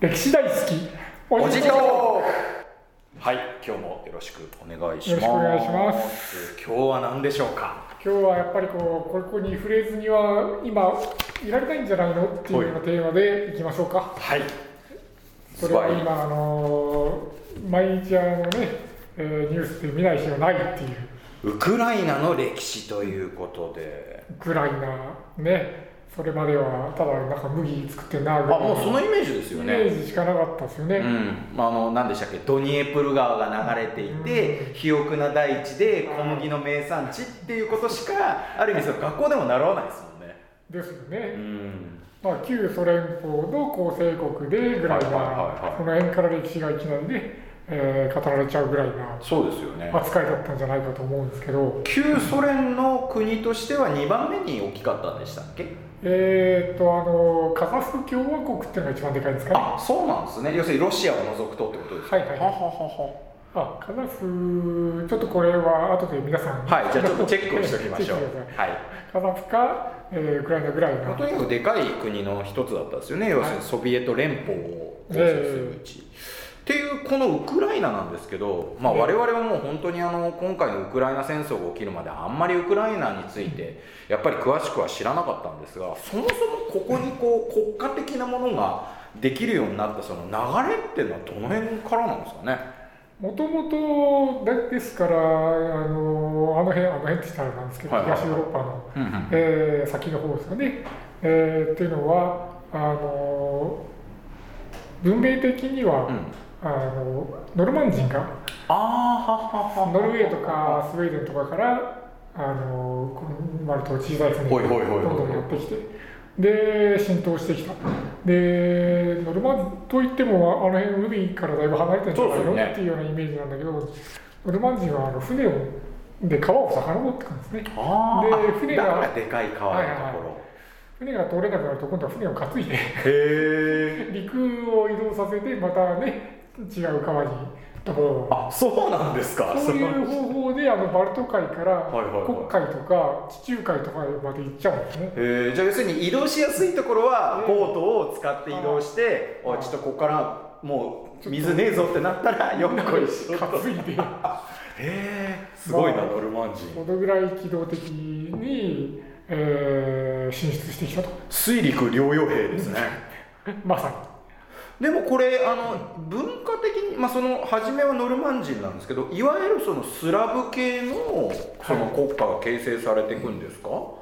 歴史大好き。おじとはい今日もよろしくお願いします。よろしくお願いします。今日は何でしょうか？今日はやっぱりこうここに触れずには今いられないんじゃないの？っていうようなテーマでいきましょうか。はい。それは今あの毎日あのね、えーニュースで見ない日はないっていう。ウクライナの歴史ということで。ウクライナねそれまではただなんか麦作ってんなあもうそのイメージですよイメねージしかなかったですよね、うん、まああの何でしたっけドニエプル川が流れていて、肥沃な大地で小麦の名産地っていうことしかある意味その学校でも習わないですもんね。ですようね、ん。まあ、旧ソ連邦の構成国でぐらいなその辺から歴史がいきなりね、えー語られちゃうぐらいなそうですよね。扱いだったんじゃないかと思うんですけど。旧ソ連の国としては2番目に大きかったんでしたっけ？えーっとあのカザフ共和国っていうのが一番でかいんですかね？あそうなんですね。要するにロシアを除くとってことですか？はいはい。はははあカザフちょっとこれは後で皆さん。ははいじゃあちょっとチェックをしておきましょう。はい。カザフか、えーウクライナぐらいの。まあとにかくでかい国の一つだったんですよね。要するにソビエト連邦を構成するうち、っていうこのウクライナなんですけど、まあ、ええ我々はもう本当にあの今回のウクライナ戦争が起きるまであんまりウクライナについてやっぱり詳しくは知らなかったんですがそもそもここにこう 国家的なものができるようになったその流れっていうのはどの辺からなんですかね？もともとですからあのあの辺あの辺って言ったらなんですけど、はいはいはい。東ヨーロッパの、うんうん。えー先の方ですよね、えーっていうのはあの文明的には、うんあのノルマン人がノルウェーとかスウェーデンとかからあの割と小さい船ほいほいほいほい。どんどんやってきてで浸透してきた。でノルマンといってもあの辺海からだいぶ離れてるんじゃないの、っていうようなイメージなんだけどノルマン人はあの船をで川を遡ってくるんですね。あーあで船がでかい川のところ、船が通れなくなると今度は船を担いでへえ 陸を移動させてまたね違う川にとこあそうなんですか。そういう方法であのバルト海から黒海とか地中海とかまで行っちゃうんですね。えー、じゃあ要するに移動しやすいところはええボートを使って移動して、おいちょっとここからもう水ねえぞってなったらよっこいしょと。担いで。へえすごいな、まあノルマン人。このぐらい機動的に、えー進出してきたと。水陸両用兵ですね。まさに。でもこれあの文化的に、まあ、その初めはノルマン人なんですけどいわゆるそのスラブ系のその国家が形成されていくんですか、こ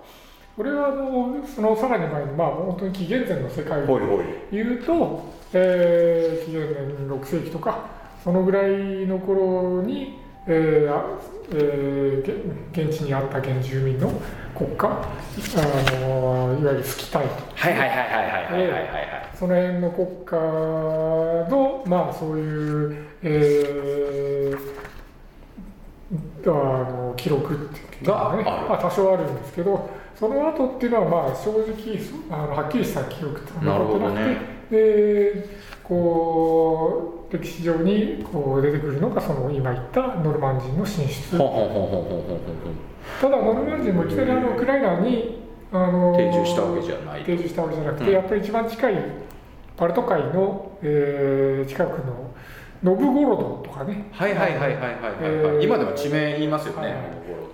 れはあのそのさらに前のまあ本当に紀元前の世界をほいほい。言うと、えー紀元前6世紀とかそのぐらいの頃に、えーえー、現地にあった原住民の国家、あのいわゆるスきたいと。はいはいはいはいはいはい、その辺の国家の、まあそういう、えー、あの記録っていうのがね、まあ、多少あるんですけど、その後っていうのはまあ正直あのはっきりした記録って残ってなくて。なるほどねでこう歴史上にこう出てくるのがその今言ったノルマン人の進出。ただノルマン人もいきなりあのウクライナにあの定住したわけじゃない。定住したわけじゃなくて、うん。やっぱり一番近いバルト海の、えー近くのノブゴロドとかね。はいはいはいはいはいはい、はいえー。今でも地名言いますよね、はい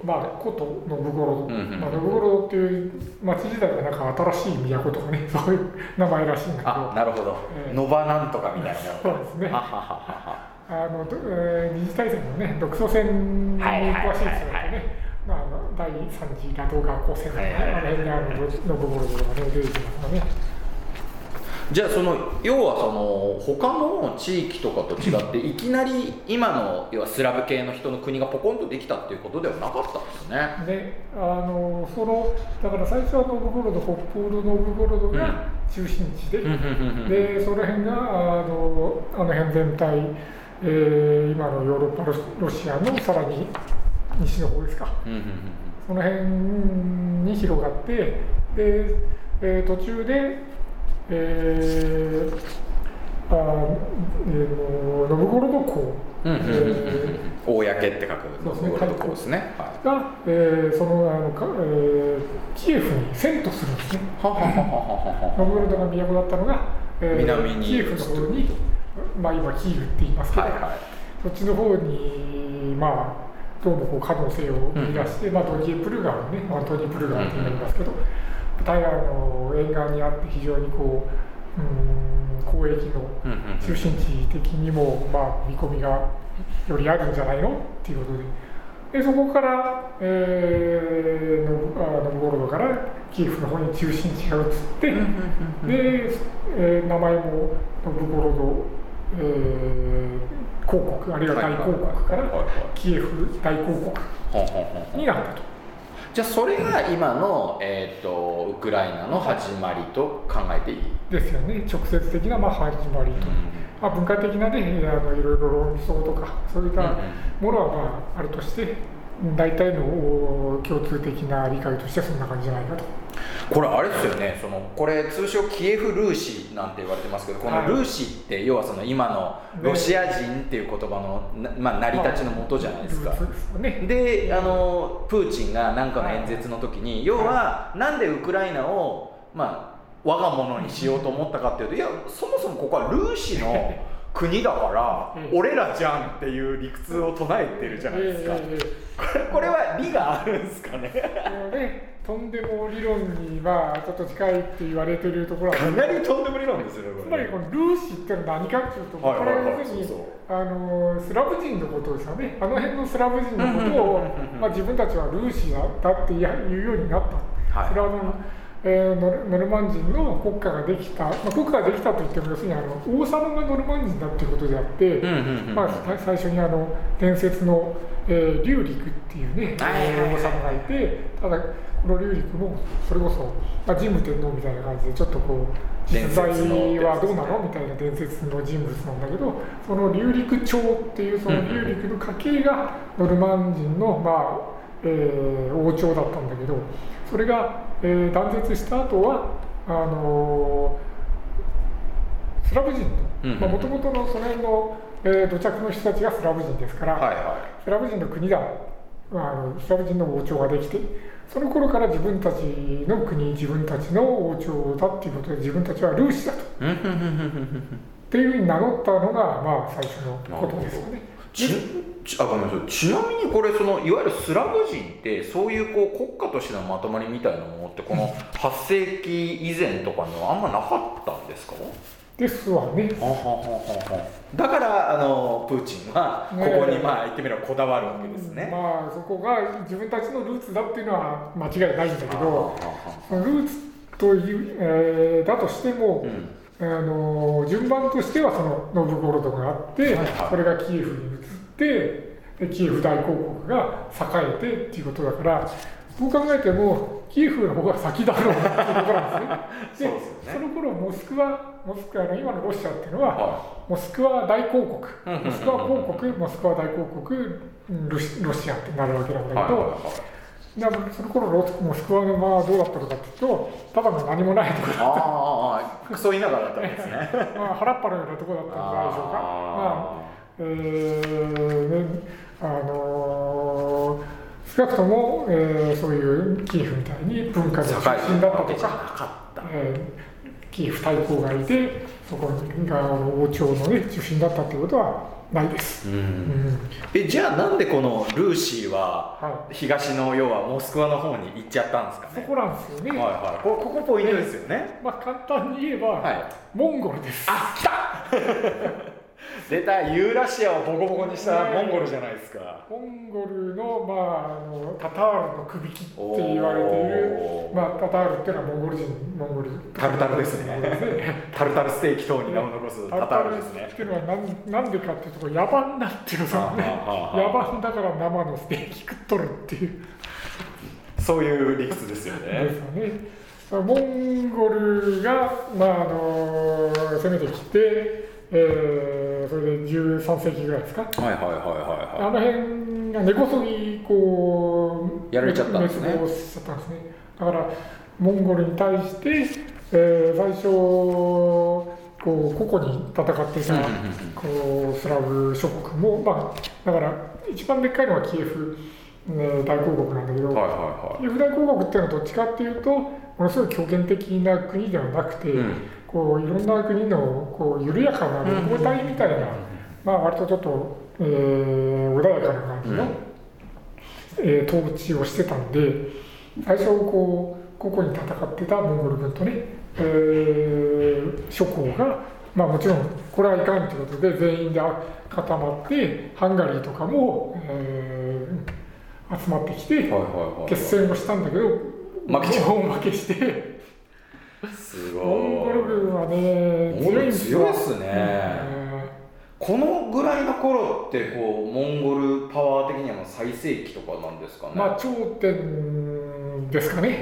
まあ古都ノブゴロド、うんうんまあ、ノブゴロドっていう町自体がなんか新しい都とかね。そういう名前らしいんだけど。あなるほど、えー。ノバなんとかみたいな。そうですね。あの、どえー二次大戦のね独ソ戦に詳しい人だとはいはいはいはい。ねまああの第三次打倒学校戦とかね。あの辺にあのノブゴロドとかね出てきますからねじゃあその要はその他の地域とかと違っていきなり今の要はスラブ系の人の国がポコンとできたっていうことではなかったんですね。であのそのだから最初はノブゴロド北方のノブゴロドが中心地で、でその辺があのあの辺全体、えー今のヨーロッパロロシアのさらに西の方ですか。うんうんうん。その辺に広がってで、えー途中で、えーあえー、ノブゴロド港、うんうんうんうんうん。え公って書くそうですね。ところですね。が、えーそのあのか、えーキエフに遷都するんですね。いはははははは。ノブゴロドが都だったのが、ええー、南にキエフの方に、まあ、今キーウって言いますけど、はいはい。そっちの方にまあどうもこう可能性を見出して、まあ、ドニエプル川ね、まあ、ドニエプル川って言いますけど、タイヤの沿岸にあって非常にこううん交易の中心地的にも、まあ、見込みがよりあるんじゃないの？っていうことで。でそこから、えー、ノブゴロドからキエフの方に中心地が移って、で、えー名前もノブゴロド、えー公国あるいは大公国からキエフ大公国ほんほんほんほんになったと。じゃあそれが今の、えー、とウクライナの始まりと考えていい、ですよね。直接的なまあ始まりと、まあ、文化的なねあのいろいろ論争とかそういったものはまああるとして大体のお共通的な理解としてはそんな感じじゃないかと。これあれですよね。そのこれ通称キエフルーシなんて言われてますけどこのはいルーシって要はその今のロシア人っていう言葉の、なまあ、成り立ちのもとじゃないですか。であのプーチンが何かの演説の時に、要はなんでウクライナを、まあ、我が物にしようと思ったかっていうといやそもそもここはルーシの国だからうん。俺らじゃんっていう理屈を唱えてるじゃないですか、これこれは理があるんですかね？ねとんでも理論にまあちょっと近いって言われてるところは。かなりとんでも理論ですよねつまりこのルーシって何かっていうと、はいはいはい。これは要するにあのスラブ人のことですよね。あの辺のスラブ人のことをまあ自分たちはルーシだって言うようになった、はい。それはあの、えーノルノルマン人の国家ができた、まあ、国家ができたといっても要するにあの王様がノルマン人だっていうことであって、まあ、さ最初にあの伝説の、えー、リュウリクっていうね、王様がいてただこのリュウリクもそれこそ、まあ、神武天皇みたいな感じでちょっとこう実在はどうなのみたいな伝説の人物なんだけどそのリュウリク朝っていうそのリュウリクの家系がノルマン人の、まあえー王朝だったんだけどそれが、えー断絶した後はあのースラブ人うん。ともともとのその辺の、えー土着の人たちがスラブ人ですから、はいはスラブ人の国だ、まあ、あのスラブ人の王朝ができてその頃から自分たちの国自分たちの王朝だっていうことで自分たちはルーシだと。っていうふうに名乗ったのが、まあ、最初のことですよね。ちちあごめんなさい。ちなみにこれそのいわゆるスラブ人ってそういうこう国家としてのまとまりみたいなものってこの8世紀以前とかにはあんまなかったんですか？ですわね。ははははだからあのプーチンはここにまあ言ってみればこだわるわけですね。まあそこが自分たちのルーツだっていうのは間違いないんだけどルーツという、えーだとしても、うんあの順番としてはそのノブゴロドがあって、はい。はいそれがキエフに移ってでキエフ大公国が栄えてっていうことだからどう考えてもキエフの方が先だろうっていうことなんですね。でね。その頃モスクワモスクワの今のロシアっていうのは、はモスクワ大公国。モスクワ公国モスクワ大公国ロシアってなるわけなんだけど、はいはいはいだその頃ロモスクワのまあどうだったのかっていうとただの何もないところああああクソ田舎だったんですね。まあ、原っぱのようなところだったんじゃないでしょうか。まああえーねあのー少なくとも、えーそういうキエフみたいに文化の中心だったとか、かった。えーキエフ大公がいてそこが王朝の、ね、中心だったということはないです。ううんんえじゃあなんでこのルーシーはは東の要はモスクワの方に行っちゃったんですかね？そこなんですよね。はいはい。こここポイントですよね。まあ、簡単に言えば、はい。モンゴルです。あ来た出たユーラシアをボコボコにしたモンゴルじゃないですか。モンゴルの,、まあ、あのタタールの首切って言われているまあ、タタールっていうのはモンゴル人。モンゴルタルタルですねタルタルステーキ等に名を残すタタールですね。っていうのは何なんでかっていうと野蛮だっていうのさ、ね、野蛮だから生のステーキ食っとるっていう。そういう理屈ですよでねすよね。モンゴルが、まああの攻めてきて、えーそれで13世紀ぐらいですか？はいはいはいはいあの辺が根こそぎこうやられちゃったんですね。滅亡しちゃったんですね。だからモンゴルに対して、えー最初こう個々に戦っていたこうスラブ諸国も、まあ、だから一番でっかいのはキエフ、ね大公国なんだけど、はいはキエフ大公国っていうのはどっちかっていうとものすごい強権的な国ではなくて、いはいうんここういろんな国のこう緩やかな旅行隊みたいな、まあ割とちょっと、えー、穏やかな感じの、えー、統治をしてたんで最初こうここに戦ってたモンゴル軍とね、えー、諸侯がまあもちろんこれはいかんということで全員で固まってハンガリーとかも、えー、集まってきて決戦をしたんだけど負け負けしてすごい。モンゴル軍はね強い強いっすね、このぐらいの頃ってこうモンゴルパワー的には最盛期とかなんですかね。まあ頂点ですかね、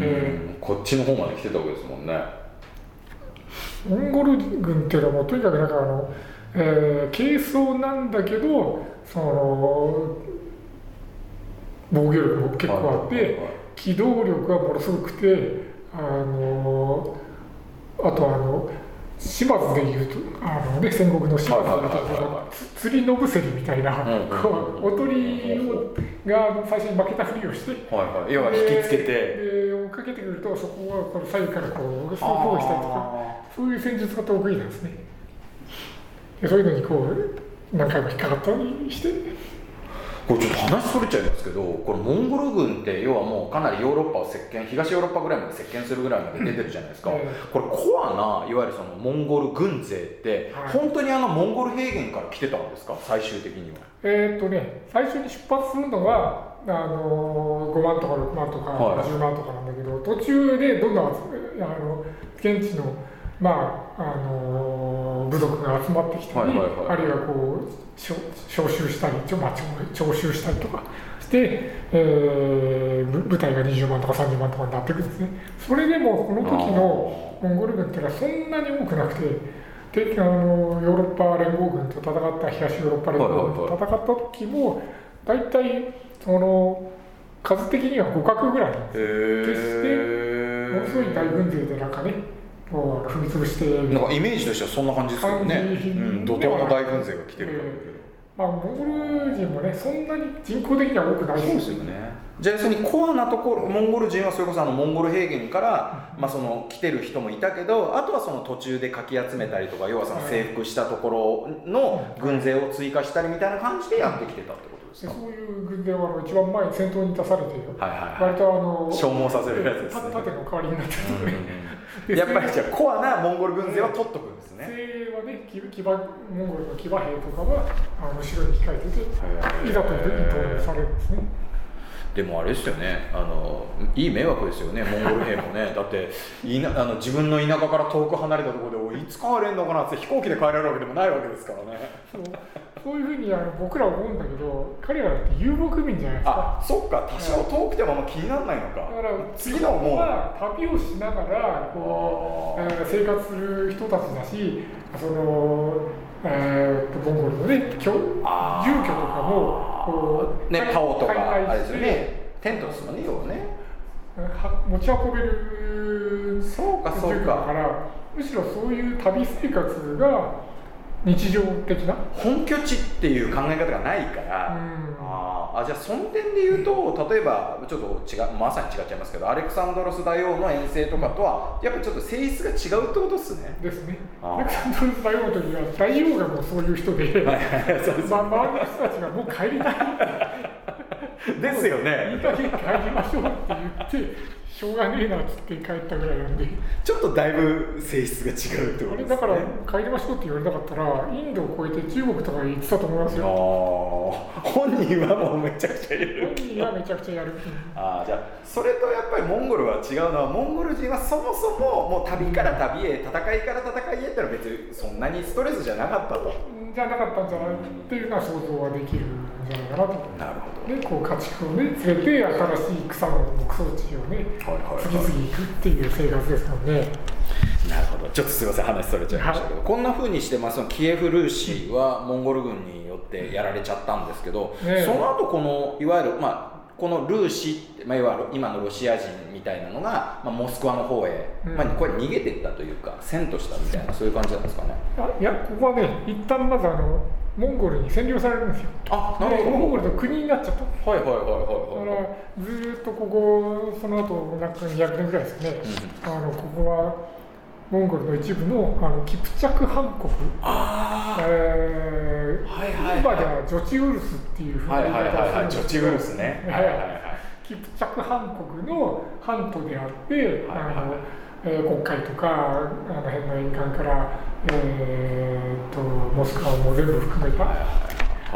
えー、こっちの方まで来てたわけですもんね。モンゴル軍っていうのはもうとにかくなんかあの、えー、軽装なんだけどその防御力も結構あって、機動力がものすごくてあのあとあの島津でいうとあの、ね、戦国の島津みたいな釣りのぶせりみたいな、こうおとりが最初に負けたふりをして、はいはい、要は引きつけて。で追っかけてくるとそこはこの左右からこう包囲したりとかそういう戦術が得意なんですね。でそういうのにこう何回も引っかかったりして。これちょっと話それちゃいますけどこれモンゴル軍って要はもうかなりヨーロッパを席巻東ヨーロッパぐらいまで席巻するぐらいまで出てるじゃないですか、これコアないわゆるそのモンゴル軍勢って本当にあのモンゴル平原から来てたんですか？最終的には。えっとね最初に出発するのはあの5万とか6万とか10万とかなんだけど、途中でどんどんあの現地のまああの部族が集まってきたり、あるいはこう招集したり、まあ、徴収したりとかして、えー、部隊が20万とか30万とかになっていくんですね。それでもこの時のモンゴル軍っていうのはそんなに多くなくてであのヨーロッパ連合軍と戦った東ヨーロッパ連合軍と戦った時も大体その数的には互角ぐらいなんです。決してものすごい大軍勢でなんかね踏み潰してな。んかイメージとしてはそんな感じですよね、うん、怒涛の大軍勢が来てる、えー、まあ、モンゴル人もねそんなに人口的には多くないですよね。じゃあ要するにコアなところモンゴル人はそれこそあのモンゴル平原から、まあ、その来てる人もいたけどあとはその途中でかき集めたりとか要はその征服したところの軍勢を追加したりみたいな感じでやってきてたってことですか、そういう軍勢は一番前に先頭に出されて、はいはい割とあの消耗させるやつですね。盾の代わりになってるね、やっぱりじゃあコアなモンゴル軍勢は取っとくんですね。精はね、騎馬モンゴルの騎馬兵とかはあの後ろに控えてて、いざという時に投入されるんですね。でもあれですよねあのいい迷惑ですよねモンゴル兵もね だっていなあの自分の田舎から遠く離れたところでいつ帰れんのかなって飛行機で帰れるわけでもないわけですからねそういうふうにあの僕ら思うんだけど彼らって遊牧民じゃないですか。あそっか。多少遠くてもあんま気にならないのか。だから次のもう。旅をしながらこう、えー、生活する人たちだしそのえー、とモンゴルのね住居とかもこうねパオとかあれですよね。テントですもんね要はね。持ち運べるそうかそうか。むしろそういう旅生活が日常的な？本拠地っていう考え方がないから、うん、ああじゃあその点で言うと例えばちょっと違うまさに違っちゃいますけどアレクサンドロス大王の遠征とかとはやっぱりちょっと性質が違うってことですね。ですね。アレクサンドロス大王の時は大王がもうそういう人で、周りの人たちがもう帰りたい ですよね。いい加減帰りましょうって言ってしょうがねえなっつって帰ったぐらいなんで。ちょっとだいぶ性質が違うってことですね。だから帰りましょうって言われなかったらインドを越えて中国とか行ってたと思いますよ本人はもうめちゃくちゃやる。本人はめちゃくちゃやる。ああじゃあそれとやっぱりモンゴルは違うのはモンゴル人はそもそももう旅から旅へ戦いから戦いへってのは別にそんなにストレスじゃなかったと。じゃなかったんじゃないっていうのは想像はできるんじゃないかなとなるほど。でこう家畜をね連れて新しい草の牧草地をね次々行くっていう生活ですもんね。なるほど。ちょっとすみません話それちゃいましたけど、はい、こんなふうにしてますキエフ・ルーシーはモンゴル軍によってやられちゃったんですけど、ね、その後このいわゆるまあこのルーシー、まあ、いわゆる今のロシア人みたいなのが、まあ、モスクワの方へ、うん、まあ、これ逃げていったというか遷都したみたいなそういう感じなんですかね。いやここはね一旦まずあのモンゴルに占領されるんですよ。あなるほど。モンゴルの国になっちゃった。はいはいはいはいだからずっとここその後なんか200年ぐらいですかね、うん、あのここはモンゴルの一部のあのキプチャクハン国。ああえーはいはいはい。今ではジョチウルスっていうふうなはいはいはいはい。言いジョチウルスね。はいはいはい。キプチャクハン国の半島であって、はいはいあのえー、国海とかあの辺の沿岸から、えー、とモスクワも全部含めた、あ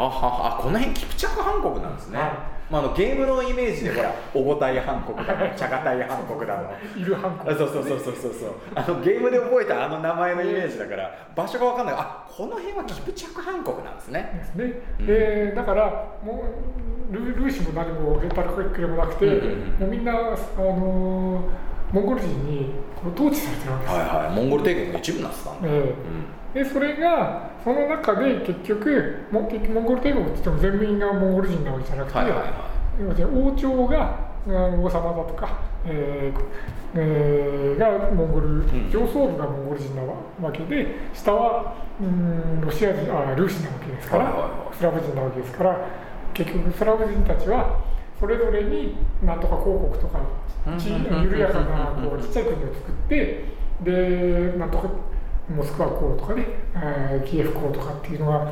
はあこの辺キプチャクハン国なんですね、はい。まあ、あのゲームのイメージでほらオゴタイハン国だのチャガタイハン国だのいるハン国あそうそうそうそうそう。そうあのゲームで覚えたあの名前のイメージだから場所が分かんない。あこの辺はキプチャクハン国なんですね。ですね、うん。でだからもうルルーシも何もヘタルクレもなくて、うんうんうん。もうみんな、あのーモンゴル人に統治されてるわけです。よ、はいはい。モンゴル帝国の一部になってたんだ、ええ。でそれがその中で結局も結局モンゴル帝国って言っても全員がモンゴル人なわけじゃなくて、はいはいは要するに王朝が王様だとか、えーえーがモンゴル、ん。上層部がモンゴル人なわけで下はうんロシア人あルーシなわけですから、はいはいはい。スラブ人なわけですから結局スラブ人たちはそれぞれになんとか公国とか緩やかなこうちっちゃい国を作ってでなんとかモスクワ港とかね、えーキエフ港とかっていうのは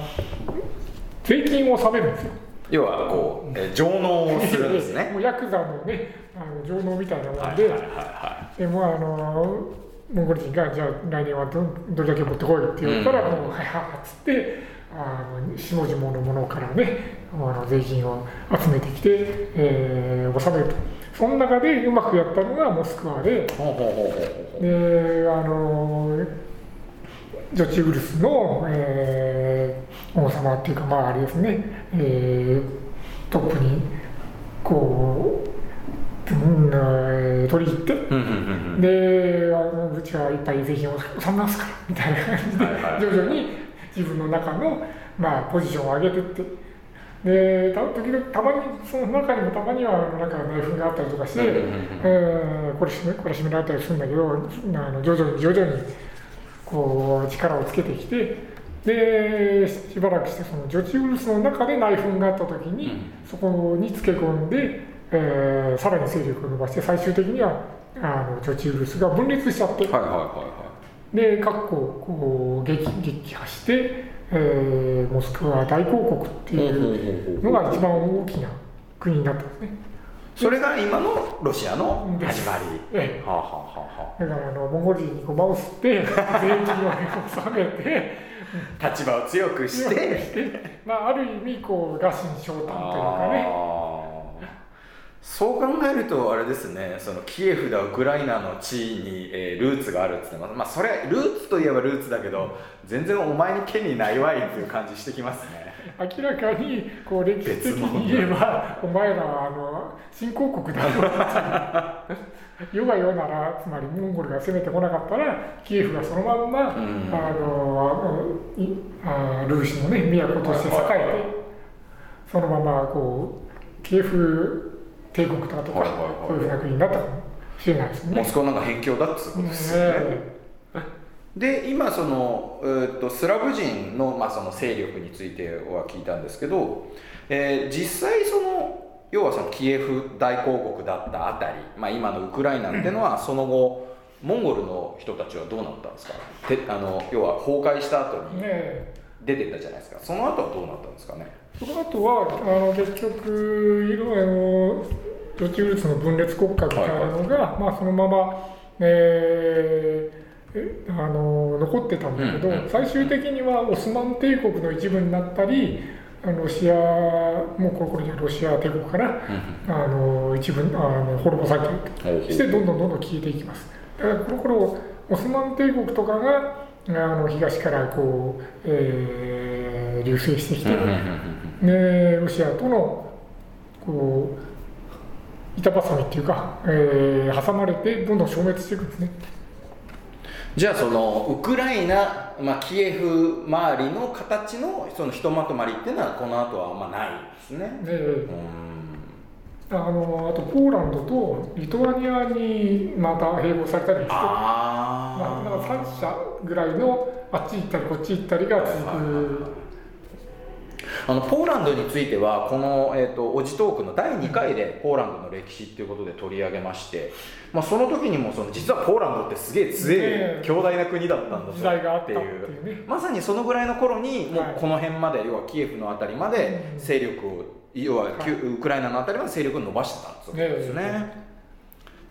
税金を納めるんですよ。要はこう、えー上納をするんですね。もうヤクザのねあの上納みたいなもんで、はいはいはいはでもうあのモンゴル人がじゃあ来年はどどれだけ持ってこいって言ったら、うん。もうはいはいっつってあの下々のものからねあの税金を集めてきて、えー納めると。その中でうまくやったのがモスクワでであのジョチウルスの、えー王様っていうかまああれですね、えートップにこう、うんえー取り入ってであのうちはいっぱい税金を納めますからみたいな感じで、はいはい。徐々に自分の中の、まあ、ポジションを上げてってでた時々たまにその中にもたまにはなんか内紛があったりとかして、えーこれ締めこれ締められたりするんだけどあの徐々に徐々にこう力をつけてきてでしばらくしてそのジョチウルスの中で内紛があった時に、うん。そこにつけ込んで、えーさらに勢力を伸ばして最終的にはあのジョチウルスが分裂しちゃって、はいはいはいはで各国こう撃撃破して、えーモスクワ大公国っていうのが一番大きな国になったんですね。それが今のロシアの始まり。ええ。はあはあはだからあのモンゴル人にごまを吸って税金を納めてあ立場を強くして。まあ、ある意味こう羅針昇胆というかねそう考えるとあれですねそのキエフだウクライナの地に、えールーツがあるって言ってますまあそれルーツといえばルーツだけど全然お前に権利ないわいっていう感じしてきますね。明らかにこう歴史的に言えばお前らはあの新興国だろう世が世ならつまりモンゴルが攻めてこなかったらキエフがそのまんま、うん。あのいあルーシのね都として栄えてそのままこうキエフ帝国とかとかはいはいはい。そういうふうな国になったかもしれないですよね。モスクワなんか辺境だってことですよね、ねで今その、えー、とスラブ人の,、まあその勢力については聞いたんですけど、えー実際その要はそのキエフ大公国だったあたり、まあ、今のウクライナっていうのはその後モンゴルの人たちはどうなったんですか？てあの要は崩壊した後に。ね出てったじゃないですか。その後はどうなったんですかね。その後はあの結局いろいろジョチウルツの分裂国家みたいなのが、まあ、そのまま、えーえあの残ってたんだけど、うんうん最終的にはオスマン帝国の一部になったりあのロシアもうこの頃にはロシア帝国かな、あの一部あの滅ぼされてい。してどんどんどんどん消えていきます。だからこの頃オスマン帝国とかがあの東からこう、えー流星してきて、ね、ロシアとのこう板挟みっていうか、えー挟まれてどんどん消滅していくんですね。じゃあそのウクライナ、まあ、キエフ周りの形のそのひとまとまりっていうのはこの後はあんまないですね。でうんあのあとポーランドとリトアニアにまた併合されたりしてまあ、だあから3社ぐらいのあっち行ったりこっち行ったりが続くあのポーランドについてはこの、えーと、オジトークの第2回でポーランドの歴史っていうことで取り上げまして、まあ、その時にもその実はポーランドってすげえ強い強大な国だったんだっていう。まさにそのぐらいの頃にもうこの辺まで、要はキエフの辺りまで勢力を要は、ウクライナの辺りまで勢力を伸ばしてたってことですね。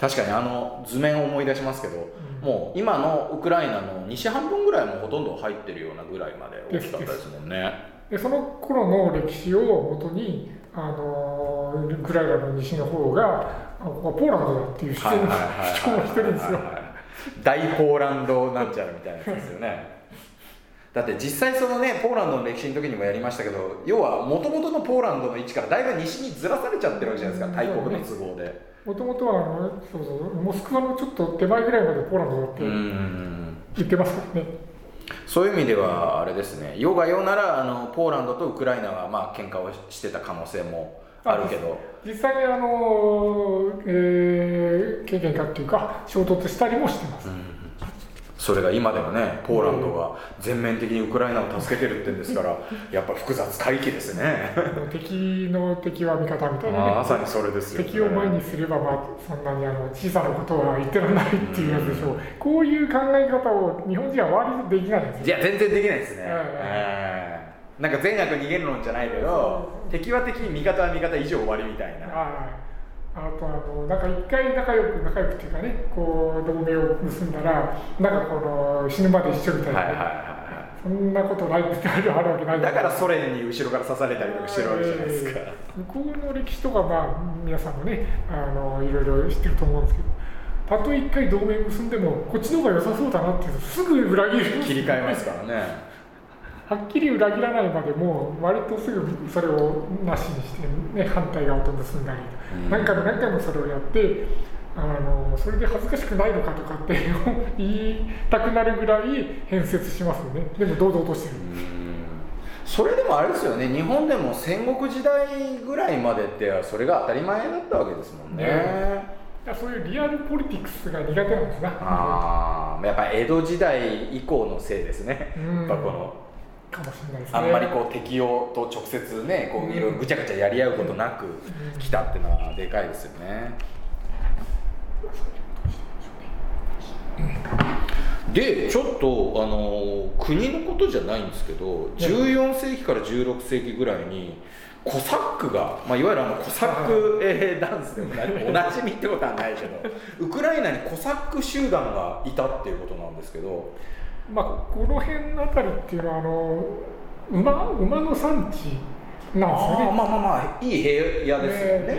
確かにあの図面を思い出しますけど、うん、もう今のウクライナの西半分ぐらいもほとんど入ってるようなぐらいまで大きかったですもんね。でその頃の歴史をもとにあのウクライナの西の方がポーランドだっていう主張をしてるんですよ。大ポーランドなんちゃらみたいなやつですよね。だって実際そのねポーランドの歴史の時にもやりましたけど要はもともとのポーランドの位置からだいぶ西にずらされちゃってるわけじゃないですか大国の都合で。もともとはあのそうそうモスクワのちょっと手前ぐらいまでポーランドだって言ってますからね。そういう意味ではあれですね。世が世ならあのポーランドとウクライナはまあ喧嘩をしてた可能性もあるけど。実際にあの、えー、経験かっていうか衝突したりもしてます。うんそれが今でもねポーランドが全面的にウクライナを助けてるってんですからやっぱ複雑回帰ですね。敵の敵は味方みたいな、ね、まさにそれですよ、ね、敵を前にすれば、まあ、そんなにあの小さなことは言ってらんないっていうやつでしょう、うこういう考え方を日本人は割とできないんですいや全然できないですね、えー、なんか善悪逃げるのじゃないけど敵は敵味方は味方以上終わりみたいなあとあのなんか一回仲良く仲良くっていうかねこう同盟を結んだらなんかこの死ぬまで一緒みたいな、はいはいはいそんなことないってあるわけないだ。からソ連に後ろから刺されたりとかしてるわけじゃないですか、向こうの歴史とかまあ皆さんもねあのいろいろ知ってると思うんですけどたとえ一回同盟結んでもこっちの方が良さそうだなっていうとすぐ裏切る。切り替えますからねはっきり裏切らないまでも割とすぐそれをなしにして、ね、反対側と結んだり、うん、何回も何回もそれをやってあのそれで恥ずかしくないのかとかって言いたくなるぐらい変節しますよねでも堂々としてる。それでもあれですよね日本でも戦国時代ぐらいまでってそれが当たり前だったわけですもんね。ねそういうリアルポリティクスが苦手なんですね。ああ、やっぱ江戸時代以降のせいですね。やっぱこのかもしれないですね。あんまりこう敵をと直接ねこういろいろぐちゃぐちゃやり合うことなく来たっていうのはでかいですよね。でちょっとあの国のことじゃないんですけど14世紀から16世紀ぐらいにコサックが、まあ、いわゆるあのコサック、えー、ダンスでもない。おなじみってことはないけどウクライナにコサック集団がいたっていうことなんですけどまあ、この辺の辺りっていうのはあの馬馬の産地なんですよね。まあまあまあいい平野ですよね。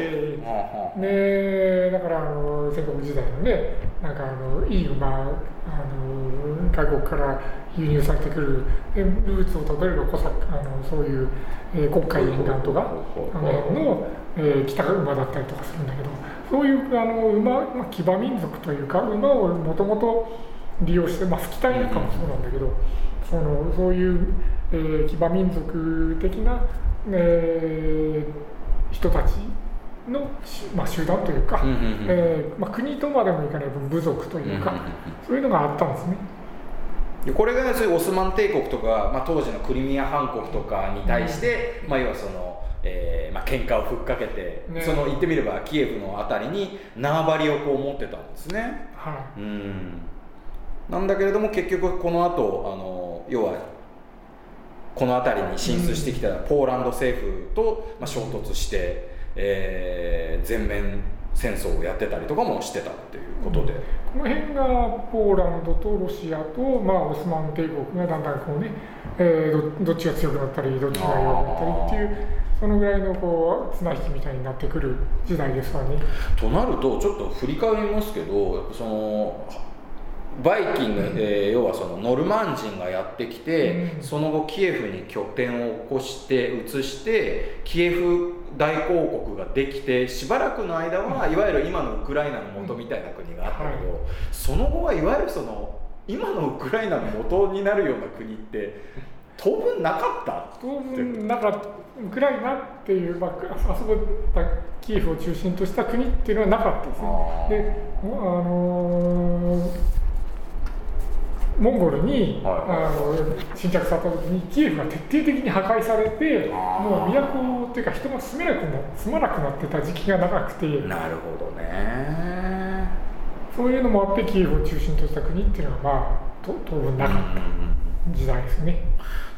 ねねだからあの戦国時代のねなんかあのいい馬あの外国から輸入されてくるルーツをたどれるコサあのそういう、えー、国会沿岸とかあのの、えー、北馬だったりとかするんだけどそういうあの馬、まあ、騎馬民族というか馬をもともと利用して、まあ、スキタイなんかもそうなんだけど、そのそういう、えー、騎馬民族的な、えー、人たちの、まあ、集団というか、えーまあ、国とまでもいかない分部族というか、そういうのがあったんですね。これが、ね、そういうオスマン帝国とか、まあ、当時のクリミア半国とかに対して、うん、まあ、要はその、えーまあ喧嘩をふっかけて、ね、その言ってみればキエフの辺りに縄張りをこう持ってたんですね。はい、うんなんだけれども結局この後あの要はこの辺りに進出してきたポーランド政府と、まあ、衝突して、えー、全面戦争をやってたりとかもしてたっていうことで、うん、この辺がポーランドとロシアと、まあ、オスマン帝国がだんだんこうね、えー、どっちが強くなったりどっちが弱くなったりっていうそのぐらいのこう綱引きみたいになってくる時代ですわね。となるとちょっと振り返りますけどそのバイキング、えー、要はそのノルマン人がやってきて、うん、その後キエフに拠点を起こして移してキエフ大公国ができてしばらくの間はいわゆる今のウクライナの元みたいな国があったけど、はい、その後はいわゆるその今のウクライナの元になるような国って当分なかった？当分なかった。ウクライナっていう、まあ、あそこキエフを中心とした国っていうのはなかったですね。であのーモンゴルに、はい。あの侵略された時にキエフが徹底的に破壊されてもう都っていうか人が住めなくな住まなくなってた時期が長くて。なるほどね。そういうのもあってキエフを中心とした国っていうのはまあと当分なかった時代ですね。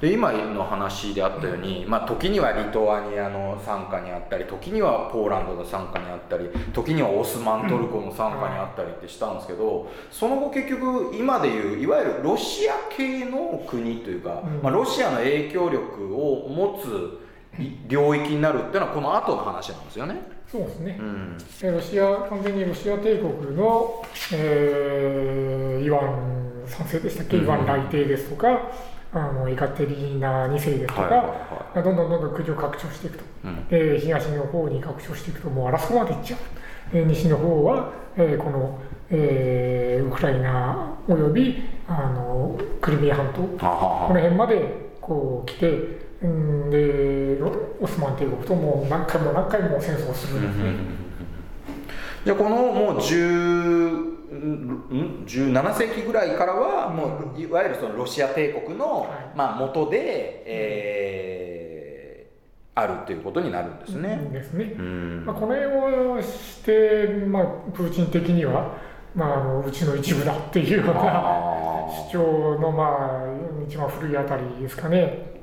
で今の話であったように、まあ、時にはリトアニアの傘下にあったり時にはポーランドの傘下にあったり時にはオスマントルコの傘下にあったりってしたんですけどその後結局今でいういわゆるロシア系の国というか、うんまあ、ロシアの影響力を持つい領域になるっていうのはこの後の話なんですよね。そうですねう。んでロシア完全にロシア帝国の、えーイワン三世でしたっけ、うん。イワン来帝ですとかあのエカテリーナ2世ですとか、はいはいはどんどんどんどん国を拡張していくと、うん。で東の方に拡張していくともう争うまでいっちゃう、で西の方は、えーこの、えーウクライナおよびあのクリミア半島。この辺までこう来て、うん、でロオスマン帝国ともう何回も何回も戦争をする。んですね。じゃあこのもう10ん17世紀ぐらいからはもういわゆるそのロシア帝国の、まあ、元で、えーあるということになるんですね。ですね。まあ、この辺をして、まあ、プーチン的には、まあ、あのうちの一部だっていうような主張の、まあ、一番古いあたりですかね。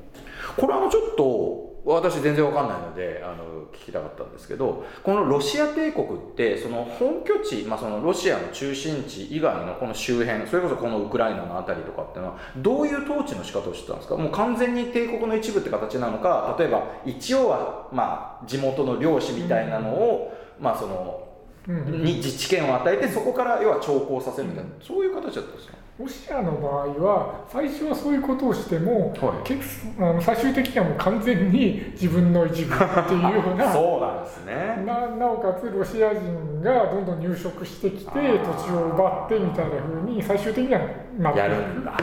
これあのちょっと私全然わかんないのであの聞きたかったんですけどこのロシア帝国ってその本拠地、まあ、そのロシアの中心地以外のこの周辺それこそこのウクライナの辺りとかっていうのはどういう統治の仕方をしてたんですか？もう完全に帝国の一部って形なのか例えば一応は、まあ、地元の領主みたいなのを、まあそのうんに自治権を与えてそこから要は徴工させるみたいな、そういう形だったんですか？ロシアの場合は最初はそういうことをしても、はい。結あの最終的にはもう完全に自分の一部っていうような そうなんですね。ななおかつロシア人がどんどん入植してきて土地を奪ってみたいな風に最終的にはなってやるんだ。う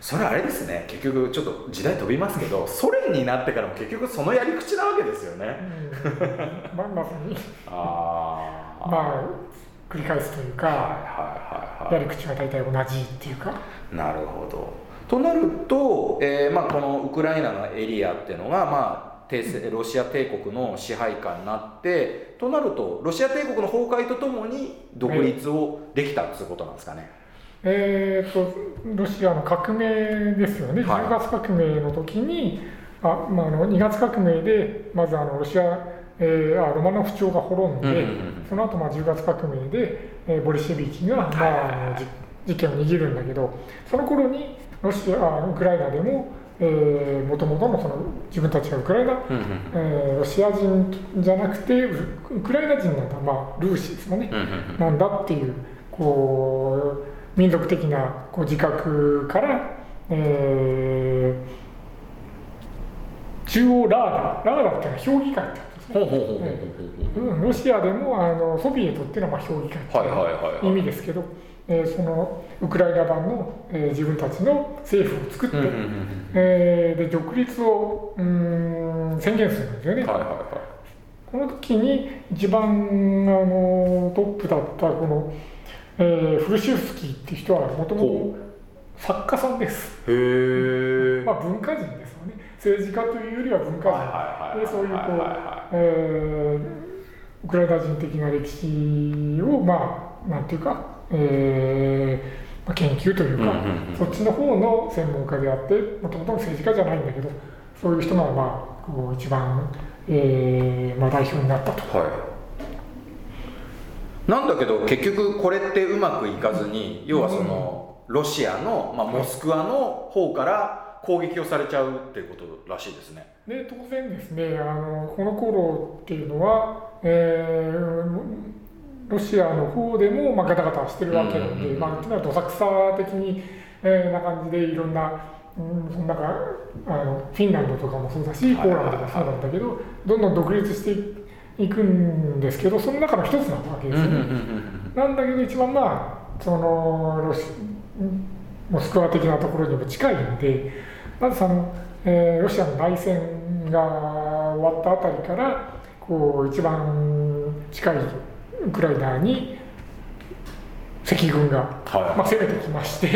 それあれですね。結局ちょっと時代飛びますけどソ連になってからも結局そのやり口なわけですよね。んうん。ま ああまあ繰り返すというかはいはいはいはやり口は大体同じっていうか。いなるほど。となると、えーまあ、このウクライナのエリアっていうのが、まあ、帝政ロシア帝国の支配下になってとなるとロシア帝国の崩壊とともに独立をできたっていうことなんですかね、えー、とロシアの革命ですよね、はい。10月革命の時にあ、まあ、あの2月革命でまずあのロシア、えーあロマノフ朝が滅んで、その後まあ10月革命で、えーボリシェビキが、まあ、あのじ実権を握るんだけどその頃にロシアあウクライナでももともとのその自分たちがウクライナ、うんうんえーロシア人じゃなくてウウクライナ人なんだ、まあ、ルーシですよね。なんだっていうこう民族的なこう自覚から、えー中央ラーダラーダっていうのは評議会ってロシアでもあのソビエトっていうのはまあ評議会ってはいう意味ですけど、えーそのウクライナ版の、えー自分たちの政府を作って、うんうんうんえーで独立をうーん宣言するんですよね。うんはいはいはい。この時に一番あのトップだったこの、えーフルシウスキーっていう人はもともほと作家さんです、へえまあ、文化人政治家というよりは文化人。でそういうこうえーウクライナ人的な歴史をまあなんていうか、えーまあ、研究というか、そっちの方の専門家であってもともとの政治家じゃないんだけどそういう人がまあこう一番、えーまあ、代表になったと。はい。なんだけど結局これってうまくいかずに要はそのロシアの、まあ、モスクワの方から攻撃をされちゃうっていうことらしいですね。で当然ですねあのこの頃っていうのは、えーロシアの方でも、まあ、ガタガタしてるわけなんで、まあ、っていうのはどさくさ的に、えーな感じでいろんな、うん、その中あのフィンランドとかもそうだしポーランドもそうなんだけどどんどん独立していくんですけどその中の一つなわけですよね。なんだけど一番まあそのロシモスクワ的なところにも近いんでまずその、えーロシアの内戦が終わったあたりからこう一番近いウクライナに赤軍が、はい。まあ、攻めてきまして、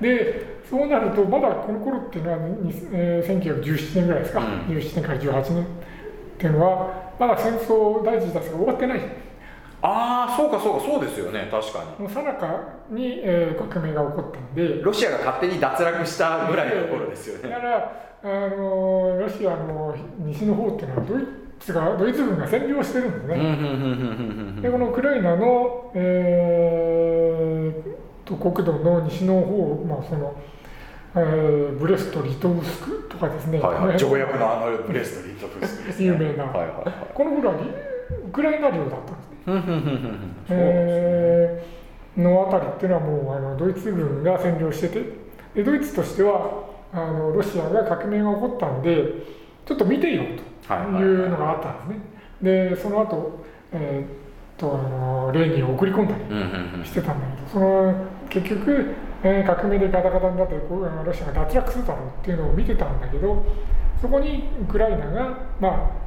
でそうなるとまだこの頃っていうのは、にえー1917年ぐらいですか、うん。17年から18年っていうのはまだ戦争第一次大戦が終わってないああそうかそうかそうですよね。確かに。もう最中に、えー革命が起こったんでロシアが勝手に脱落したぐらいの頃ですよね。だから、あのロシアの西の方っていうのはドイツがドイツ軍が占領してるんですね。でこのウクライナの、えーと国土の西の方、まあそのえーブレスト、リトウスクとかですね、はいはい、条約のあのブレストリートフスクですね。有名な。はいはいはい。この頃はリウクライナ領だったえのあたりっていうのはもうあのドイツ軍が占領しててでドイツとしてはあのロシアが革命が起こったん。でちょっと見てよというのがあったん。ですね。でその後、えーとあのレーニンを送り込ん。だりしてたん。だけどその結局、えー革命でガタガタになってこうロシアが脱落するだろうっていうのを見てたん。だけどそこにウクライナがまあ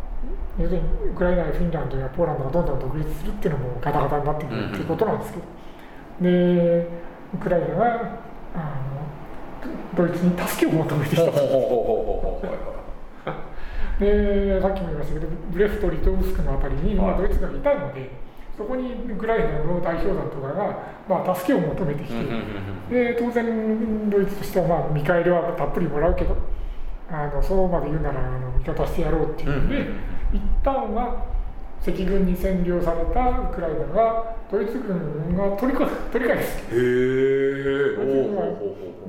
要するにウクライナやフィンランドやポーランドがどんどん独立するっていうのもガタガタになってくるっていうことなんですけど、でウクライナがあのドイツに助けを求めてきた。でさっきも言いましたけどブレスト・リトウスクのあたりに、まあ、はい。ドイツがいたのでそこにウクライナの代表団とかが、まあ、助けを求めてきて、で当然ドイツとしては、まあ、見返りはたっぷりもらうけどあのそうまで言うならあの味方してやろうっていう。んで、うん。一旦は赤軍に占領されたウクライナがドイツ軍が取りこ取り返す。へえドイツ軍は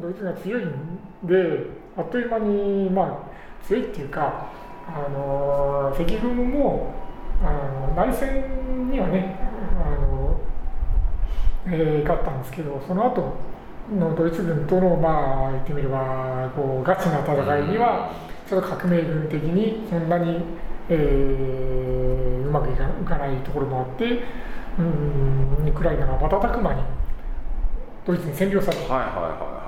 ドイツが強いんであっという間にまあ強いっていうかあの赤軍もあの内戦にはねあの、えー勝ったんですけどその後のドイツ軍とのまあ言ってみればこうガチな戦いにはちょっと革命軍的にそんなに、えーうまくいかいかないところもあってうんウクライナが瞬く間にドイツに占領された。はいはいはいは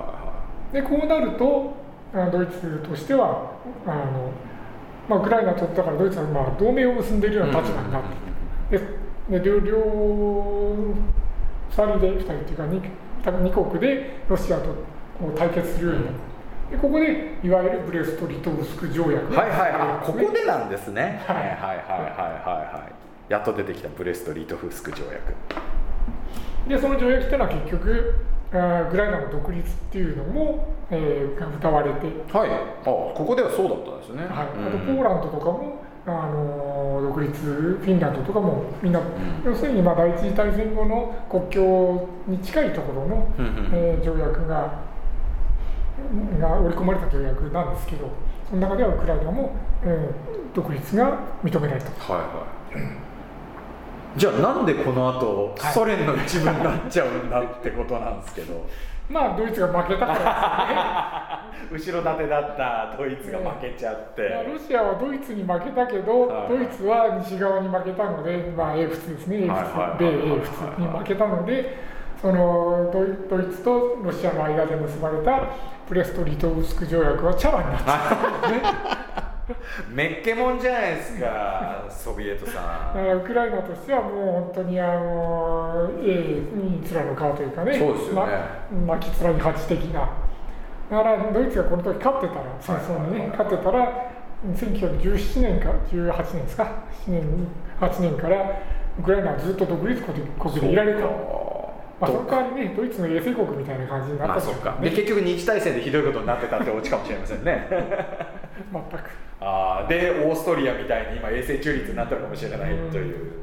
でこうなるとあドイツとしてはあの、まあ、ウクライナとだからドイツはまあ同盟を結んでいるような立場になってでで両両2人で2人っていうか 2, 二国でロシアと対決するようになるでここでいわゆるブレスト・リトウスク条約。はいはい。はいここでなんですね。ははいいはいはいはいはい。はいやっと出てきたブレストリートフスク条約。でその条約っていうのは結局ウクライナの独立っていうのも、えーが歌われて。はい。あここではそうだったんですね。はい、あとうん。ポーランドとかも、あの独立、フィンランドとかもみんな、ん。要するにまあ第一次大戦後の国境に近いところの、えー条約がが織り込まれた条約なんですけど、その中ではウクライナも、えー独立が認められた。と。はいはい。じゃあなんでこの後はい。ソ連の一部になっちゃうんだってことなんですけどまあ、ドイツが負けたからですよね。後ろ盾だったドイツが負けちゃって、まあロシアはドイツに負けたけど、はいドイツは西側に負けたので、まあ、英仏ですね、英はいはいはい仏、米英仏に負けたので、そのドイドイツとロシアの間で結ばれたプレスト・リトウスク条約は茶番になっちゃったんですね。めっけもんじゃないですかソビエトさん。ウクライナとしてはもう本当にあの英に面の顔というかね、そうですよね。ま泣き面に恥的な。だからドイツがこの時勝ってたら、戦争にね、勝ってたら、1917年か18年ですか、7年、8年からウクライナはずっと独立国でいられた。まあ、その代わりね、ドイツの衛星国みたいな感じになったまあそっか。で結局日大戦でひどいことになってたってオチかもしれませんね。全く。あーでオーストリアみたいに今衛星中立になったのかもしれないという。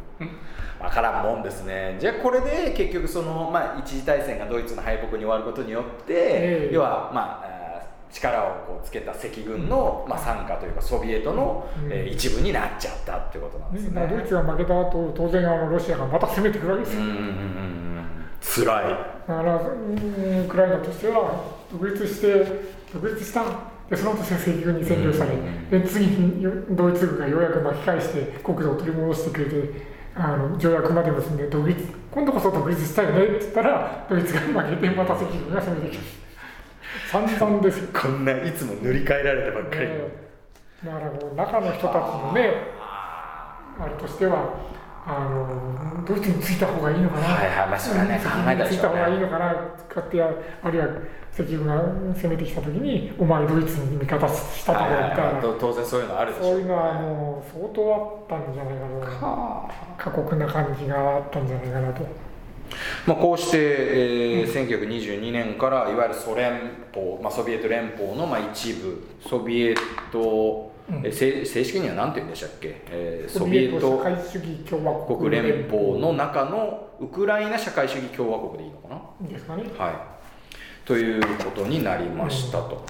分からんもんですね。じゃあこれで結局その、まあ、一次大戦がドイツの敗北に終わることによって、ええ。要はまあ力をこうつけた赤軍の、まあ、傘下というかソビエトの、うん。えー一部になっちゃったってことなんですね。まあ、ドイツが負けた後、当然あのロシアがまた攻めてくるわけですよ。うんうんうんうん辛い。だから、うんウクライナとしては独立して、独立したでその後赤軍に占領され、うん。で次によドイツ軍がようやく巻き返して国土を取り戻してくれてあの条約まで結んで独立今度こそ独立したよねって言ったらドイツが負けてまた赤軍が攻めてきて散々ですよ、こんないつも塗り替えられてばっかり。の。ねだからもう中の人たちのねあれとしてはあのドイツについた方がいいのかな、はいはいまあそれはね考えたでしょうねついた方がいいのかなかってあるいは赤軍が攻めてきた時にお前ドイツに味方したとか言ったら、当然そういうのあるでしょそういうのはもう相当あったんじゃないかな過酷な感じがあったんじゃないかなと。まあ、こうして、えー、1922年からいわゆるソ連邦、まあ、ソビエト連邦のまあ一部ソビエト、う正式には何て言うんでしたっけ、えー、ソビエト社会主義共和国連邦の中のウクライナ社会主義共和国でいいのかな？ですかね。はい、ということになりましたと。